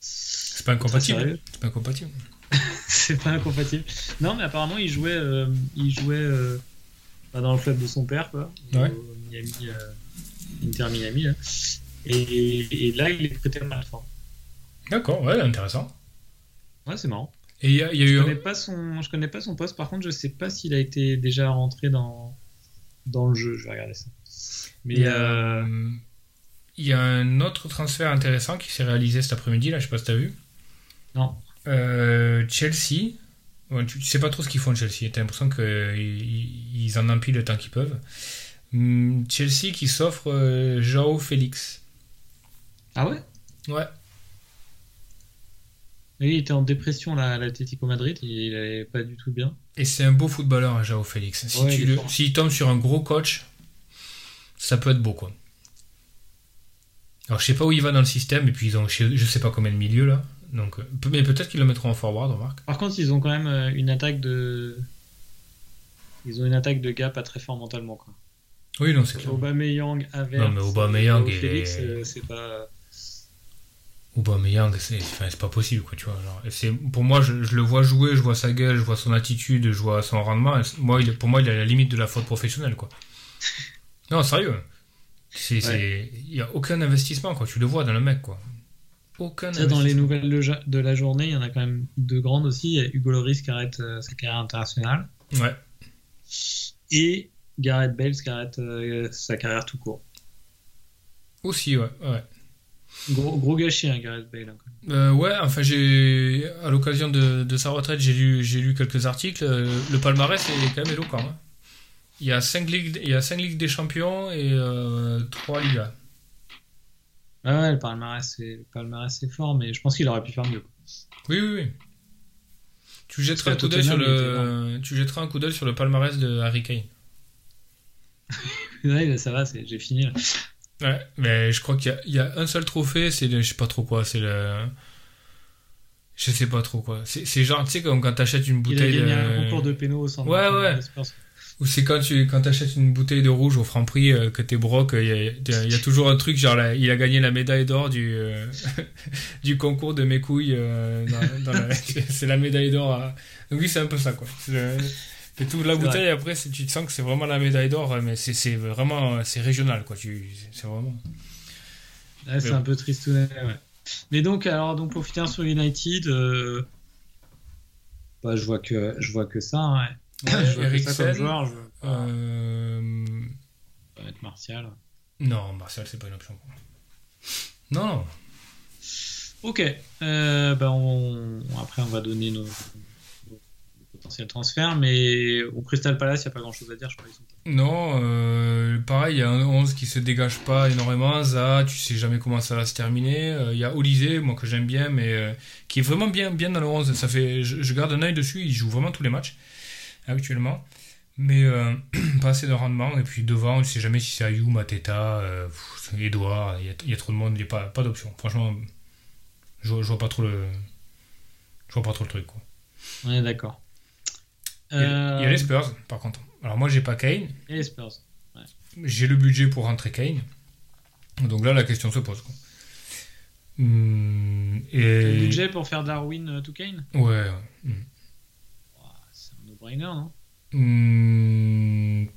C'est pas incompatible. C'est pas incompatible. *laughs* C'est pas incompatible. Non, mais apparemment, il jouait, euh, il jouait euh, dans le club de son père, quoi. Ouais. Au Miami, euh, Inter Miami. là. Et, et là, il est prêté à Brentford. D'accord, ouais, intéressant. Ouais, c'est marrant. Et y a, y a Je eu. connais pas son, je connais pas son poste. Par contre, je sais pas s'il a été déjà rentré dans dans le jeu. Je vais regarder ça. Mais Il y, a, un autre transfert intéressant qui s'est réalisé cet après-midi, là, je sais pas si t'as vu. non. Euh, Chelsea. Tu, tu sais pas trop ce qu'ils font Chelsea. T'as l'impression qu'ils ils en empilent le temps qu'ils peuvent. Hum, Chelsea qui s'offre euh, Joao Félix. Ah ouais? Ouais. Oui, il était en dépression là, à l'Atlético Madrid. Il, il allait pas du tout bien. Et c'est un beau footballeur, hein, Joao Félix. Si Ouais, tu le-. S'il tombe sur un gros coach, ça peut être beau, quoi. Alors, je sais pas où il va dans le système, et puis ils ont je sais pas combien de milieux là. Donc, euh, mais peut-être qu'ils le mettront en forward, remarque. Par contre, ils ont quand même euh, une attaque de. Ils ont une attaque de gars pas très fort mentalement quoi. Oui, non, c'est clair. Aubameyang, Havertz. Non, mais Aubameyang Félix, euh, c'est pas. Aubameyang, c'est enfin, pas possible, quoi, tu vois. genre. Et c'est pour moi, je, je le vois jouer, je vois sa gueule, je vois son attitude, je vois son rendement. et moi, il pour moi, il est à la limite de la faute professionnelle, quoi. *laughs* non, sérieux. Il y a aucun investissement, quoi. Tu le vois dans le mec, quoi. Aucun. Ça, dans les nouvelles de, la journée, il y en a quand même deux grandes aussi. Il y a Hugo Lloris qui arrête euh, sa carrière internationale Ouais. et Gareth Bale qui arrête euh, sa carrière tout court. Aussi, ouais. ouais. Gros, gros gâchis, hein, Gareth Bale. hein. Euh, ouais, enfin j'ai à l'occasion de, de sa retraite, j'ai lu j'ai lu quelques articles. Le palmarès est quand même éloquent. hein. Il y a 5 ligues, il y a cinq ligues des champions et 3 Ligas. Ah ouais, le palmarès, c'est, le palmarès, fort, mais je pense qu'il aurait pu faire mieux. Oui, oui, oui. Tu jetteras un coup sur le, tu jetteras un coup d'œil sur le palmarès de Harry Kane. *laughs* Ouais, ça va, j'ai fini. Là. Ouais, mais je crois qu'il y a, il y a un seul trophée, c'est le, je sais pas trop quoi, c'est le, je sais pas trop quoi. C'est, genre, tu sais, comme quand t'achètes une Il a bouteille gagné de, un concours de pénaux au centre. Ouais, ouais. Ou c'est quand tu quand achètes une bouteille de rouge au Franprix euh, que t'es broc, il y, a- il y a toujours un truc genre la- il a gagné la médaille d'or du euh, *laughs* du concours de mes couilles. euh, *laughs* c'est la médaille d'or. à- Donc oui, c'est un peu ça quoi. Et toute la bouteille après, tu te sens que c'est vraiment la médaille d'or, mais c'est c'est vraiment c'est régional quoi. Tu c'est vraiment. Ouais, c'est un peu tristounet, ouais. Mais donc, alors, donc pour finir sur United, euh, bah, je vois que je vois que ça. hein, ouais. *coughs* Je Eriksen, joueur, je veux pas, euh, pas Martial. non, Martial c'est pas une option. Non, non. Ok, euh, bah, on, après on va donner nos, potentiels transferts, mais au Crystal Palace, il n'y a pas grand chose à dire, je crois. Ils sont... Non, euh, pareil, il y a un 11 qui se dégage pas énormément. Ça, tu sais jamais comment ça va se terminer. Euh, Il y a Olysée, moi que j'aime bien, mais euh, qui est vraiment bien, bien dans le 11. Ça fait, je, je garde un œil dessus, il joue vraiment tous les matchs, actuellement. Mais euh, *clears throat* pas assez de rendement. Et puis devant, on ne sait jamais si c'est Ayou, Mateta, euh, Edouard, il y, a, il y a trop de monde, il n'y a pas, pas d'option. Franchement, je, vois- je vois pas trop le. Je vois pas trop le truc, quoi. On est d'accord. Il y a- il y a les Spurs, par contre. Alors moi, j'ai pas Kane. et les Spurs. j'ai le budget pour rentrer Kane. Donc là, la question se pose. Quoi. Hum, T'as le et... budget pour faire Darwin euh, to Kane? Ouais. ouais. Hum. No-brainer, non Hum,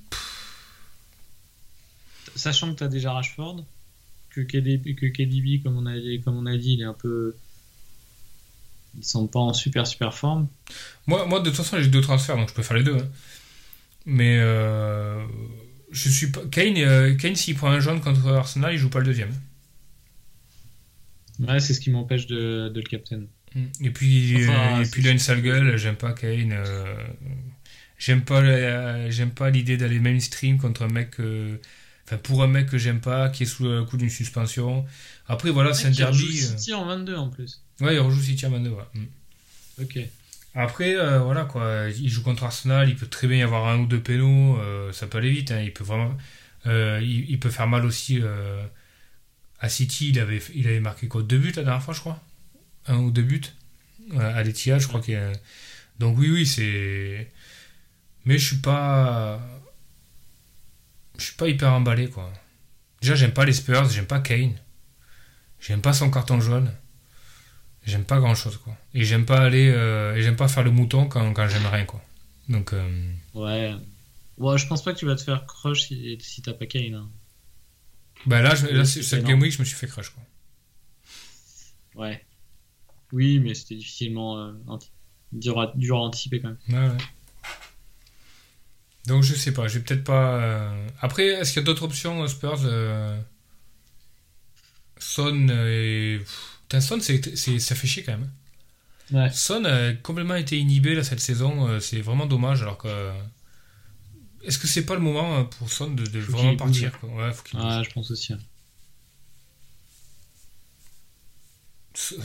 Sachant que tu as déjà Rashford, que KDB, que KDB comme, on a, comme on a dit, il est un peu. Il semble pas en super super forme. Moi, moi, de toute façon, j'ai deux transferts, donc je peux faire les deux. hein. Mais euh, je suis pas... Kane, euh, Kane s'il prend un jaune contre Arsenal, il joue pas le deuxième. Ouais, c'est ce qui m'empêche de, de le captain. Et puis, Enfin, euh, et c'est puis il a une sale gueule, j'aime pas Kane. euh, J'aime pas, j'aime pas l'idée d'aller mainstream contre un mec, euh, enfin pour un mec que j'aime pas, qui est sous le coup d'une suspension. Après voilà, c'est un Mec, il rejoue derby. City en 22 en plus. Ouais, il rejoue City Mando, ouais. Mm. Ok. Après, euh, voilà quoi, il joue contre Arsenal, il peut très bien y avoir un ou deux pénaux, euh, ça peut aller vite, hein, il peut vraiment. euh, il, il peut faire mal aussi. à City, il avait, il avait marqué quoi Deux buts la dernière fois, je crois Un ou deux buts Ouais, À l'Etihad, je crois qu'il y a- Donc oui, oui, c'est. Mais je suis pas. Je suis pas hyper emballé quoi. Déjà, j'aime pas les Spurs, j'aime pas Kane. J'aime pas son carton jaune. J'aime pas grand chose quoi. Et j'aime pas aller. euh, et j'aime pas faire le mouton quand, quand j'aime rien quoi. Donc. euh, Ouais. Ouais, je pense pas que tu vas te faire crush si, si t'as pas Kane. hein. Bah là, je- là cette. Game Week, je me suis fait crush quoi. Ouais. Oui, mais c'était difficilement euh, anti- dur, à, dur à anticiper quand même. Ouais. Donc je sais pas, je vais peut-être pas. euh, Après, est-ce qu'il y a d'autres options aux Spurs euh, Son et. Putain, Son, c'est, c'est- ça fait chier quand même. Ouais. Son a complètement été inhibé là, cette saison, euh, c'est vraiment dommage alors que. Est-ce que c'est pas le moment euh, pour Son de, vraiment partir quoi? Ouais, faut qu'il bouge. Ouais, je pense aussi. hein.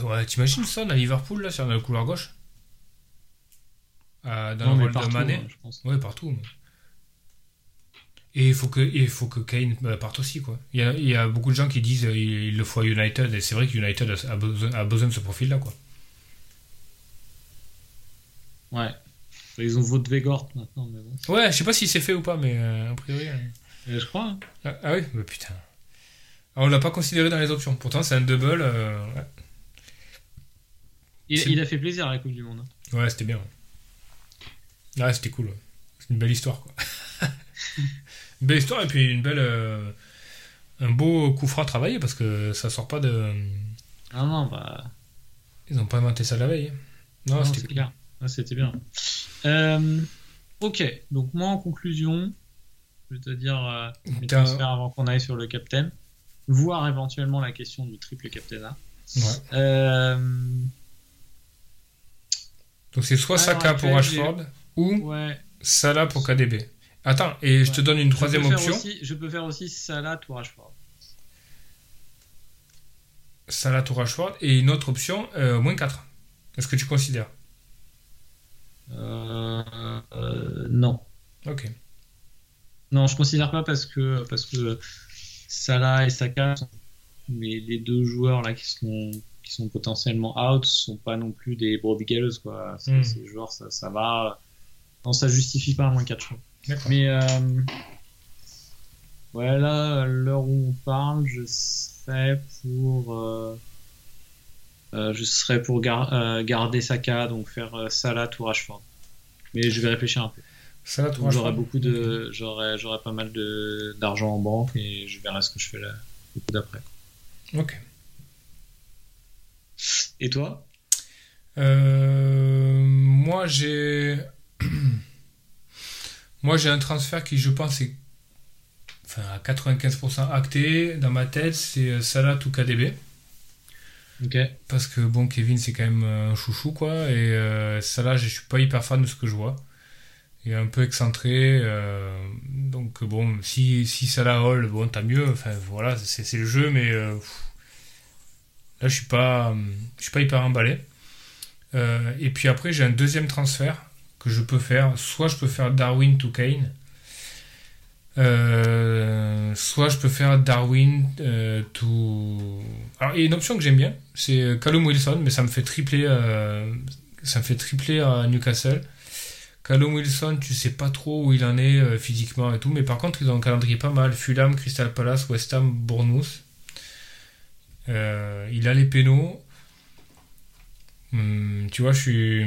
Ouais, t'imagines Son à Liverpool là, sur la couloir gauche? Ah, Dans Non, le mais rôle partout, de Mané? hein, je pense. Ouais, partout. mais- Et il faut que, il faut que Kane bah, parte aussi, quoi. Il y, a, il y a beaucoup de gens qui disent euh, il, il le faut à United, et c'est vrai que United a, a besoin, a besoin de ce profil-là, quoi. Ouais. Ils ont voté Vegort maintenant, mais bon. Ouais, je sais pas si c'est fait ou pas, mais euh, a priori. euh. Euh, je crois. hein. Ah, ah oui bah, Putain. Ah, on l'a pas considéré dans les options. Pourtant, c'est un double. euh, ouais. Il, a fait plaisir à la Coupe du Monde. Ouais, c'était bien. Ouais, Ouais, c'était cool. ouais. C'est une belle histoire, quoi. *laughs* une belle histoire, et puis une belle. euh, un beau coup franc travaillé, parce que ça sort pas de. Ah non, bah. Ils ont pas inventé ça la veille. Non, non, c'était cool. clair. Ah, C'était bien. Euh, ok, donc moi en conclusion, je vais te dire euh, transferts avant qu'on aille sur le captain. voire éventuellement la question du triple captain Ouais. Euh, Donc c'est soit Saka pour actuel, Rashford ou ouais. Salah pour KDB. Attends, et je te donne une troisième je option. Aussi, je peux faire aussi Salah ou Rashford. Salah ou Rashford. Et une autre option, euh, moins 4. Est-ce que tu considères? Euh, euh, non. Ok. Non, je considère pas parce que parce que Salah et Saka sont les, les deux joueurs là qui sont qui sont potentiellement out sont pas non plus des brebis galeuses quoi. Mm. Ces joueurs ça, ça va. Non, ça justifie pas un moins 4 choix. Mais euh, ouais là, l'heure où on parle, je serais pour euh, euh, je serais pour gar- euh, garder Saka donc faire Salah ou Rashford. Mais je vais réfléchir un peu. Salah ou J'aurai beaucoup de, j'aurai, j'aurai pas mal de d'argent en banque et je verrai ce que je fais là, d'après. Ok. Et toi? Euh, moi, j'ai. *clears throat* moi, j'ai un transfert qui, je pense, est enfin, à 95% acté dans ma tête. C'est euh, Salah ou KDB. Parce que, bon, Kevin, c'est quand même un chouchou, quoi. Et euh, Salah, je suis pas hyper fan de ce que je vois. Il est un peu excentré. euh, donc, bon, si, si Salah hall, bon, tant mieux. Enfin, voilà, c'est le jeu, mais. pff, là, je suis pas, je suis pas hyper emballé. Euh, et puis après, j'ai un deuxième transfert que je peux faire. Soit je peux faire Darwin to Kane. Euh, soit je peux faire Darwin euh, to. Alors, il y a une option que j'aime bien, c'est Callum Wilson, mais ça me fait tripler, ça me fait tripler à Newcastle. Callum Wilson, tu sais pas trop où il en est physiquement et tout, mais par contre, ils ont un calendrier pas mal. Fulham, Crystal Palace, West Ham, Bournemouth. Euh, il a les pénaux. Hum, tu vois, je suis.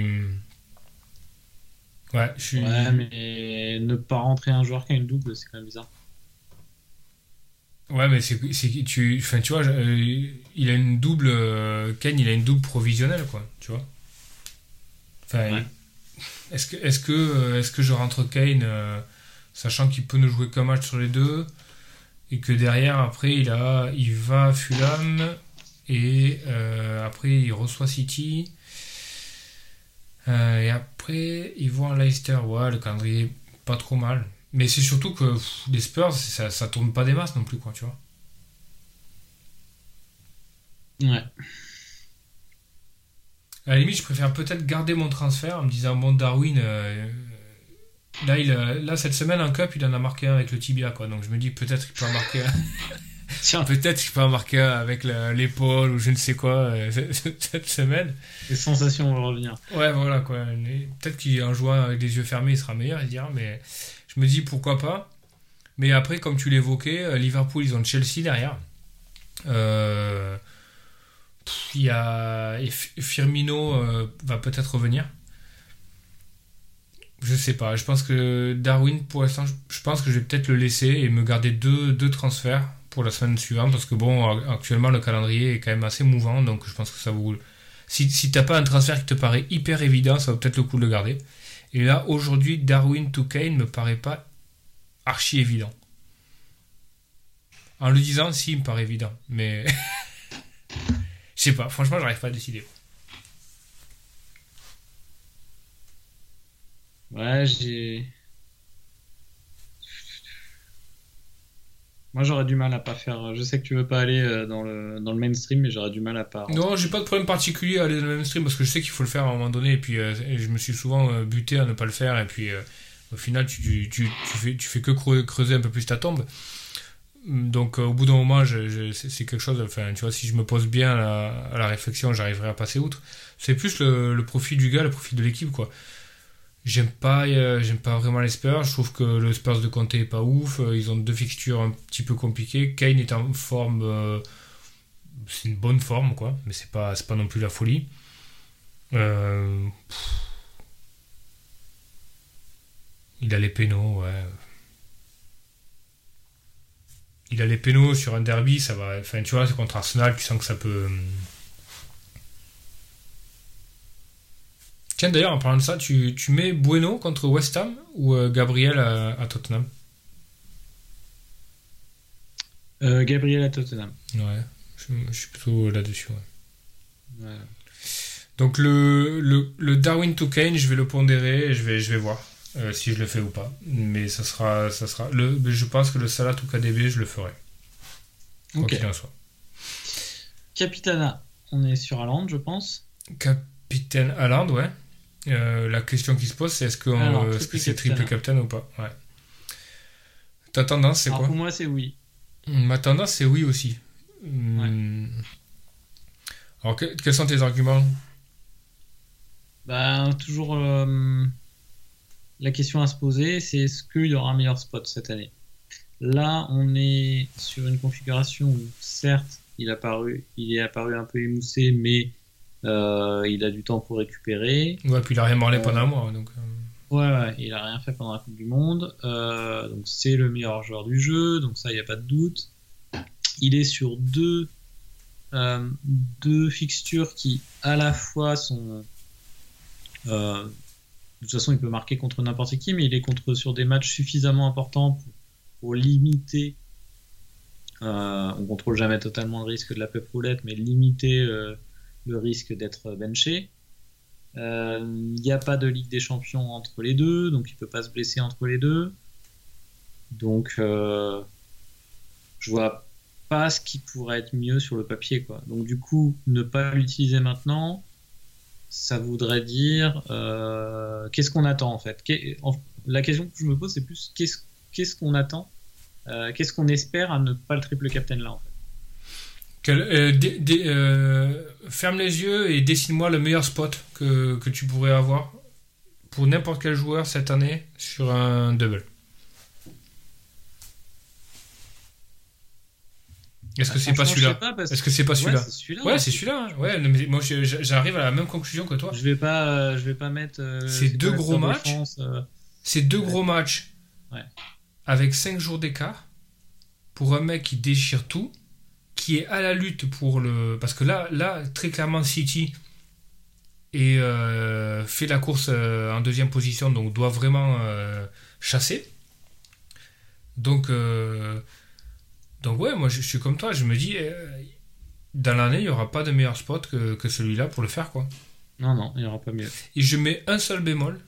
Ouais, je suis. Ouais, mais ne pas rentrer un joueur qui a une double, c'est quand même bizarre. Ouais, mais c'est, tu, enfin, tu vois, euh, il a une double, euh, Ken, il a une double provisionnelle, quoi, tu vois. Enfin, Ouais. est-ce que, est-ce que, euh, est-ce que je rentre Kane, euh, sachant qu'il peut ne jouer qu'un match sur les deux, et que derrière, après, il a, il va à Fulham, et euh, après, il reçoit City, euh, et après, ils vont à Leicester, ouais, le calendrier est pas trop mal. Mais c'est surtout que pff, les Spurs, ça, ça tourne pas des masses non plus, quoi, tu vois. Ouais. À la limite, je préfère peut-être garder mon transfert en me disant, bon, Darwin, euh, là, il a- là, cette semaine, en Cup, il en a marqué un avec le tibia, quoi. Donc je me dis, peut-être qu'il peut en marquer un. *laughs* Peut-être qu'il peut en marquer un avec l'épaule ou je ne sais quoi euh, *laughs* cette semaine. les sensations vont revenir. Ouais, voilà, quoi. Peut-être qu'en jouant avec les yeux fermés, il sera meilleur, il dira, mais je me dis, pourquoi pas. Mais après, comme tu l'évoquais, euh, Liverpool, ils ont Chelsea derrière. Euh, Il y a Firmino euh, va peut-être revenir. Je sais pas. Je pense que Darwin, pour l'instant, je- pense que je vais peut-être le laisser et me garder deux, deux transferts pour la semaine suivante parce que bon, actuellement le calendrier est quand même assez mouvant, donc je pense que ça vaut. Si, si t'as pas un transfert qui te paraît hyper évident, ça vaut peut-être le coup de le garder. Et là, aujourd'hui, Darwin to Kane me paraît pas archi évident. En le disant, si, il me paraît évident, mais *laughs* je sais pas. Franchement, j'arrive pas à décider. Ouais, j'ai. Moi, j'aurais du mal à pas faire. Je sais que tu veux pas aller euh, dans le, dans le mainstream, mais j'aurais du mal à pas. Non, j'ai pas de problème particulier à aller dans le même stream parce que je sais qu'il faut le faire à un moment donné et puis euh, et je me suis souvent euh, buté à ne pas le faire et puis euh, au final tu, tu, tu, tu fais, tu fais que creu- creuser un peu plus ta tombe. Donc au bout d'un moment, je, je- c'est quelque chose, enfin tu vois, si je me pose bien à la, à la réflexion, j'arriverai à passer outre. C'est plus le, le profit du gars, le profit de l'équipe quoi. J'aime pas, euh, pas vraiment les Spurs. Je trouve que le Spurs de Conte est pas ouf. Euh, Ils ont deux fixtures un petit peu compliquées. Kane est en forme, euh, c'est une bonne forme quoi, mais c'est pas, pas non plus la folie. Il a les pénaux, ouais. Il a les pénaux sur un derby, ça va. Enfin, tu vois, c'est contre Arsenal, tu sens que ça peut. Tiens, d'ailleurs, en parlant de ça, tu, tu mets Bueno contre West Ham ou euh, Gabriel à, à Tottenham? Euh, Gabriel à Tottenham. Ouais, je, je suis plutôt là-dessus. ouais. Ouais. Donc le, le, le Darwin to Kane, je vais le pondérer et je vais, je vais voir euh, si je le fais ou pas. Mais ça sera, ça sera le, je pense que le Salah to KDB, je le ferai. Quoi qu'il en soit. Capitana, on est sur Haaland, je pense. Capitaine Haaland, ouais. Euh, la question qui se pose, c'est est-ce que euh, c'est triple captain ou pas? Ouais. Ta tendance, c'est quoi? pour moi, c'est oui. Ma tendance, c'est oui aussi. Hmm. Alors, que- quels sont tes arguments? Bah, toujours euh, la question à se poser, c'est est-ce qu'il y aura un meilleur spot cette année? Là, on est sur une configuration où, certes, il, apparu, il est apparu un peu émoussé, mais euh, il a du temps pour récupérer. Ouais, puis il a rien parlé Euh, pendant un mois. Donc, euh, Ouais, ouais, il a rien fait pendant la Coupe du Monde. Donc c'est le meilleur joueur du jeu, donc ça, il n'y a pas de doute. Il est sur deux, deux fixtures qui, à la fois, sont. de toute façon, il peut marquer contre n'importe qui, mais il est contre sur des matchs suffisamment importants pour, pour limiter. Euh, on contrôle jamais totalement le risque de la pep roulette, mais limiter euh, le risque d'être benché. Euh, Il n'y a pas de Ligue des Champions entre les deux, donc il peut pas se blesser entre les deux. Donc, euh, je vois pas ce qui pourrait être mieux sur le papier, quoi. Donc, du coup, ne pas l'utiliser maintenant, ça voudrait dire euh, qu'est-ce qu'on attend en fait? La question que je me pose, c'est plus qu'est-ce qu'on attend, euh, qu'est-ce qu'on espère à ne pas le triple captain là en fait? Euh, euh, ferme les yeux et dessine-moi le meilleur spot que, que tu pourrais avoir pour n'importe quel joueur cette année sur un double. Est-ce que Bah, c'est pas celui-là sais pas, parce Est-ce que c'est pas Ouais, celui-là c'est celui-là. Ouais, c'est celui-là. hein. Ouais, mais moi j'arrive à la même conclusion que toi. Je vais pas, euh, je vais pas mettre. C'est quoi, deux gros matchs. C'est deux gros matchs Ouais. avec 5 jours d'écart pour un mec qui déchire tout, qui est à la lutte pour le. Parce que là, là très clairement, City et, euh, fait la course euh, en deuxième position, donc doit vraiment euh, chasser. Donc, donc ouais, moi je, je suis comme toi, je me dis, dans l'année, il n'y aura pas de meilleur spot que, que celui-là pour le faire, quoi. Non, non, il n'y aura pas mieux. Et je mets un seul bémol.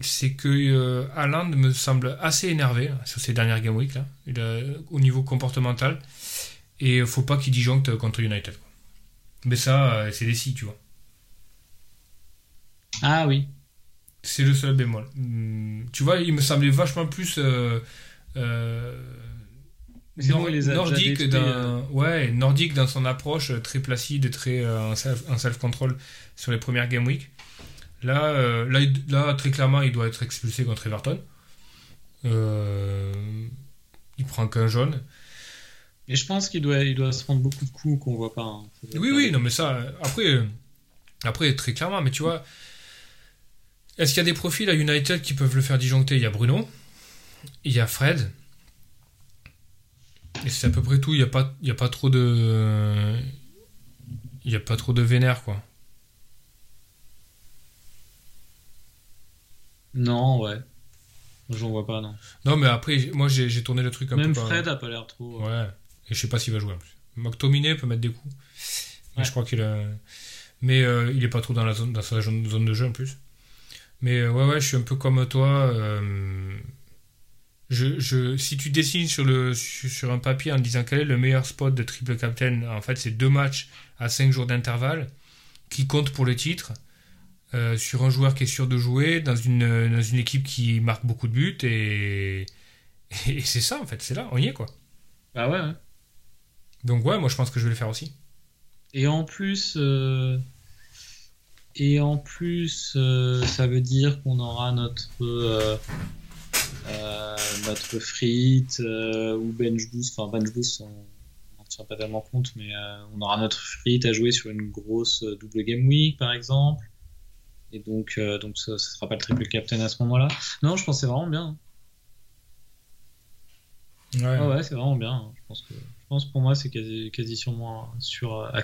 C'est que euh, Haaland me semble assez énervé là, sur ces dernières game week là, Il a- au niveau comportemental. Et faut pas qu'il disjoncte contre United. quoi. Mais ça, euh, c'est des si, tu vois. Ah oui. C'est le seul bémol. Hum, tu vois, il me semblait vachement plus euh, euh, nor- les nordique, dans, ouais, nordique dans son approche, très placide et très en self-control sur les premières game week. Là, euh, là, très clairement, il doit être expulsé contre Everton. Euh, il prend qu'un jaune. Mais je pense qu'il doit, il doit se prendre beaucoup de coups qu'on voit pas. hein. Oui, oui, non, mais ça, après, après, très clairement, mais tu vois, est-ce qu'il y a des profils à United qui peuvent le faire disjoncter? Il y a Bruno, il y a Fred, et c'est à peu près tout. Il n'y a, pas- il y a pas trop de. Il n'y a pas trop de vénère, quoi. Non, ouais. J'en vois pas, non. Non, mais après, moi, j'ai tourné le truc un Même peu. par- Fred a pas l'air trop. Ouais, et je sais pas s'il va jouer en plus. McTominay peut mettre des coups. Mais Ouais. je crois qu'il a. Mais euh, il est pas trop dans, la zone, dans sa zone zone de jeu en plus. Mais euh, ouais, ouais, je suis un peu comme toi. euh, je, je, si tu dessines sur, le, sur, un papier en disant quel est le meilleur spot de triple captain, en fait, c'est deux matchs à 5 jours d'intervalle qui comptent pour le titre. Euh, sur un joueur qui est sûr de jouer, dans une, dans une équipe qui marque beaucoup de buts, et, *laughs* et c'est ça en fait, c'est là, on y est quoi. Bah ouais, ouais. Donc ouais, moi je pense que je vais le faire aussi. Et en plus, euh, et en plus, euh, ça veut dire qu'on aura notre euh, euh, notre frite euh, ou bench boost. Enfin, bench boost, on n'en tient pas tellement compte, mais euh, on aura notre frite à jouer sur une grosse euh, double game week, par exemple. Et donc, euh, donc ça, ça sera pas le triple captain à ce moment-là. Non, je pense que c'est vraiment bien. Ouais. Ouais, ouais, c'est vraiment bien. Je pense que, je pense pour moi, c'est quasi, quasi sûrement sur euh.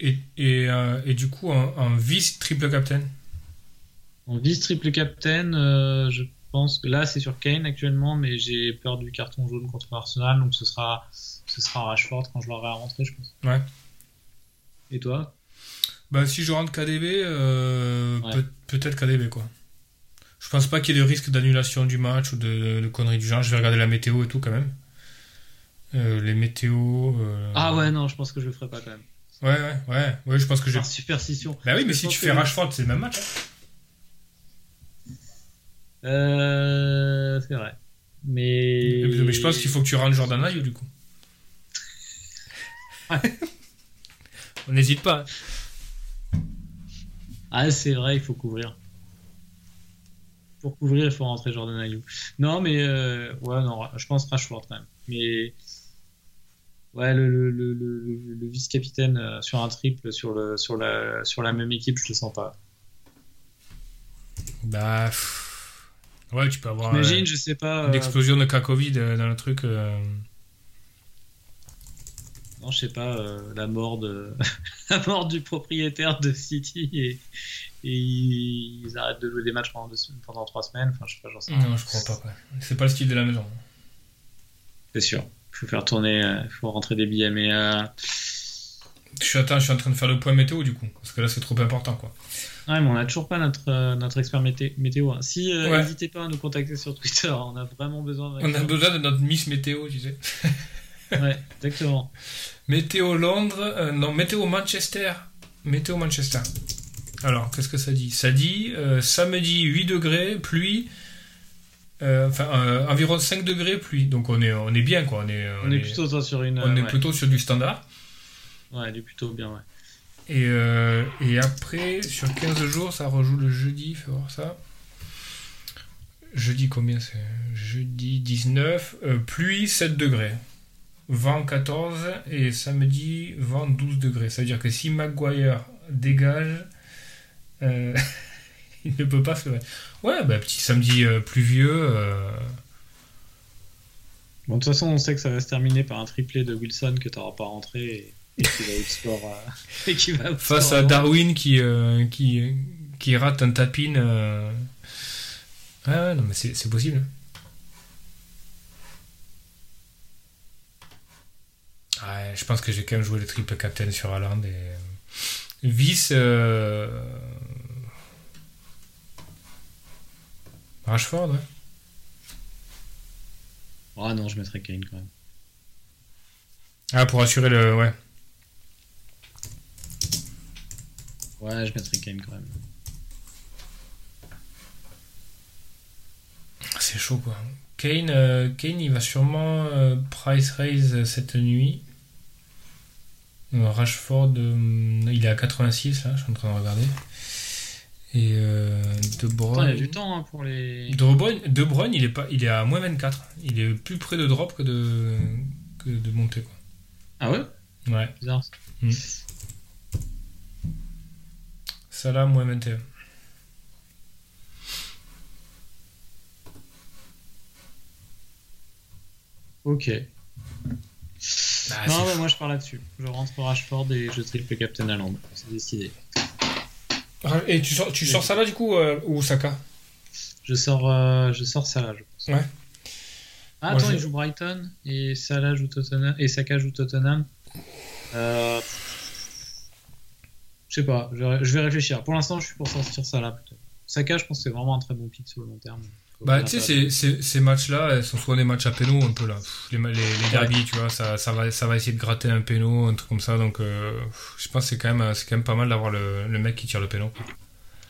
Et, et, euh, et du coup, un, un vice triple captain? En vice triple captain, euh, je pense que là, c'est sur Kane actuellement, mais j'ai peur du carton jaune contre Arsenal, donc ce sera, ce sera Rashford quand je l'aurai à rentrer, je pense. Ouais. Et toi? Bah, si je rentre KDB, euh, Ouais. peut- peut-être KDB, quoi. Je pense pas qu'il y ait de risque d'annulation du match ou de, de conneries du genre. Je vais regarder la météo et tout, quand même. Euh, les météos. euh, Ah ouais, non, je pense que je le ferai pas quand même. Ouais, ouais, ouais. Ouais, je pense que j'ai. Par superstition. Bah oui, mais Je si tu que fais le- Rashford, c'est le même match. hein. Euh, c'est vrai. Mais... Mais je pense qu'il faut que tu rentres Jordan Ayew, du coup. *laughs* On n'hésite pas. Ah, c'est vrai, il faut couvrir. Pour couvrir, il faut rentrer Jordan Ayew. Non, mais euh, ouais, non, je pense Rashford quand même. Mais ouais, le, le, le, le- le vice-capitaine euh, sur un triple sur, le, sur, la, sur la même équipe, je le sens pas. Bah. pff. Ouais, tu peux avoir. euh, Imagine, je sais pas. Une euh, explosion de euh, dans le truc. Euh, non, je sais pas, euh, la mort de *laughs* la mort du propriétaire de City et, et ils arrêtent de jouer des matchs pendant, deux semaines- pendant trois semaines. Enfin, je sais pas, j'en sais rien. Non, je crois pas. C'est pas le style de la maison. C'est sûr. Il faut faire tourner, il faut rentrer des billets, mais euh, Je suis, attends, je suis en train de faire le point météo du coup. Parce que là, c'est trop important quoi. Ouais, mais on n'a toujours pas notre, euh, notre expert mété- météo. hein. Si, euh, Ouais. n'hésitez pas à nous contacter sur Twitter, on a vraiment besoin On a besoin de notre Miss Météo, tu sais. *laughs* Ouais, exactement. Météo Londres, euh, non, météo Manchester. Météo Manchester. Alors, qu'est-ce que ça dit? Ça dit euh, samedi 8 degrés, pluie. euh, Enfin, euh, environ 5 degrés, pluie. Donc on est, on est bien quoi. On est, On, est plutôt toi, sur une. on est ouais. plutôt sur du standard. Ouais, est plutôt bien, ouais. Et, euh, et après, sur 15 jours, ça rejoue le jeudi, fais voir ça. Jeudi combien c'est? Jeudi 19, euh, pluie 7 degrés, vent 14 et samedi vent 12 degrés. Ça veut dire que si Maguire dégage, euh, *laughs* il ne peut pas se... Ouais, bah, petit samedi euh, pluvieux. euh, Bon, de toute façon, on sait que ça va se terminer par un triplé de Wilson que tu n'auras pas rentré et, et qui va outscore. *laughs* et qui va face à. Darwin qui, qui, qui rate un tapin. Ouais, ouais, non, mais c'est possible. Ouais, je pense que j'ai quand même joué le triple captain sur Haaland et euh, vice euh, Rashford, ouais. Ah non, je mettrais Kane quand même. Ah, pour assurer le. Ouais. Ouais, je mettrais Kane quand même. C'est chaud quoi. Kane, euh, Kane, il va sûrement euh, price raise cette nuit. Euh, Rashford, euh, il est à 86 là, je suis en train de regarder. Et euh, De Attends, il y a Bruyne. du temps hein, pour les. De Bruyne, De Bruyne, il est pas, il est à moins 24. Il est plus près de drop que de que de monter quoi. Ah ouais? Ouais. Bizarre. Ça là, moins 21. Ok. Ah, non, mais moi je pars là-dessus. Je rentre Rashford et je triple Captain Haaland. C'est décidé. Et tu sors, tu sors ça là du coup euh, ou Saka? Je sors, euh, je sors Salah, je pense. Ouais. Ah, Moi, attends, je- il joue Brighton et Salah joue Tottenham et Saka joue Tottenham. Euh... Je sais pas, je, je vais réfléchir. Pour l'instant, je suis pour sortir Salah plutôt. Saka, je pense que c'est vraiment un très bon pick sur le long terme. Bah, tu sais, ces, matchs-là, elles sont souvent des matchs à péno, un peu là. Pff, Les, les, les derbies, tu vois, ça, ça, va, ça va essayer de gratter un péno, un truc comme ça. Donc, euh, je pense que c'est quand, même, c'est quand même pas mal d'avoir le, le mec qui tire le péno.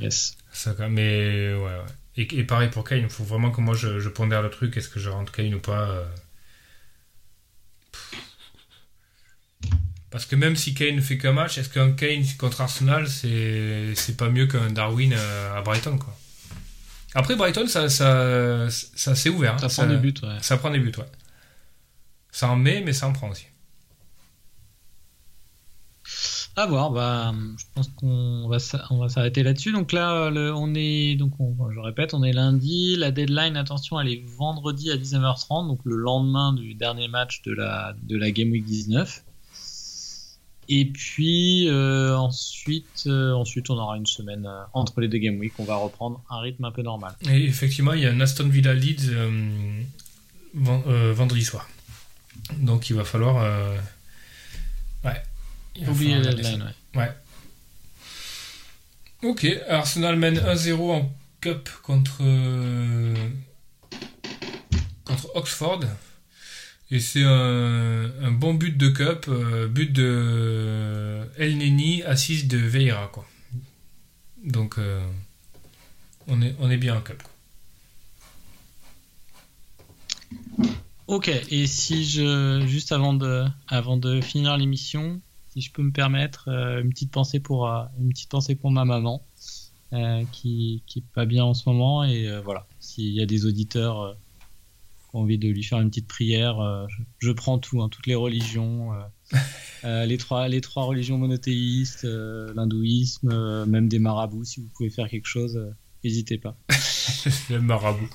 Yes. Ça, mais, ouais, ouais. Et, et pareil pour Kane, il faut vraiment que moi je, je pondère le truc. Est-ce que je rentre Kane ou pas euh. Parce que même si Kane ne fait qu'un match, est-ce qu'un Kane contre Arsenal, c'est pas mieux qu'un Darwin euh, à Brighton, quoi Après, Brighton, ça, ça, ça s'est ouvert. hein. Ça prend des buts, ouais. Ça prend des buts, ouais. Ça en met, mais ça en prend aussi. À voir, bah, je pense qu'on va on va s'arrêter là-dessus. Donc là, le- on est, donc on- je répète, on est lundi. La deadline, attention, elle est vendredi à 19h30, donc le lendemain du dernier match de la, de la Game Week 19. Et puis euh, ensuite, euh, ensuite, on aura une semaine euh, entre les deux Game Week. On va reprendre un rythme un peu normal. Et effectivement, il y a un Aston Villa Leeds ven- vendredi soir. Donc il va falloir. Ouais. Il va Oubliez falloir la deadline. Ouais. Ouais. Ok, Arsenal mène 1-0 en Cup contre, contre Oxford. Et c'est un, bon but de Cup, euh, but de El Neni, assise de Vieira. Quoi. Donc euh, on, est, on est bien en Cup. Ok. Et si je, juste avant de, avant de finir l'émission, si je peux me permettre euh, une petite pensée pour, euh, une petite pensée pour ma maman, euh, qui, qui pas bien en ce moment. Et euh, voilà, s'il y a des auditeurs euh, envie de lui faire une petite prière, euh, je, je prends tout, hein, toutes les religions, euh, *laughs* euh, les trois, les trois religions monothéistes, euh, l'hindouisme, euh, même des marabouts. Si vous pouvez faire quelque chose, n'hésitez pas. *laughs* Le marabout.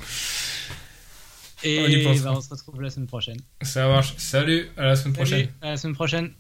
Et On bah, on se retrouve la semaine prochaine. Ça marche. Salut, à la semaine prochaine. Salut, à la semaine prochaine.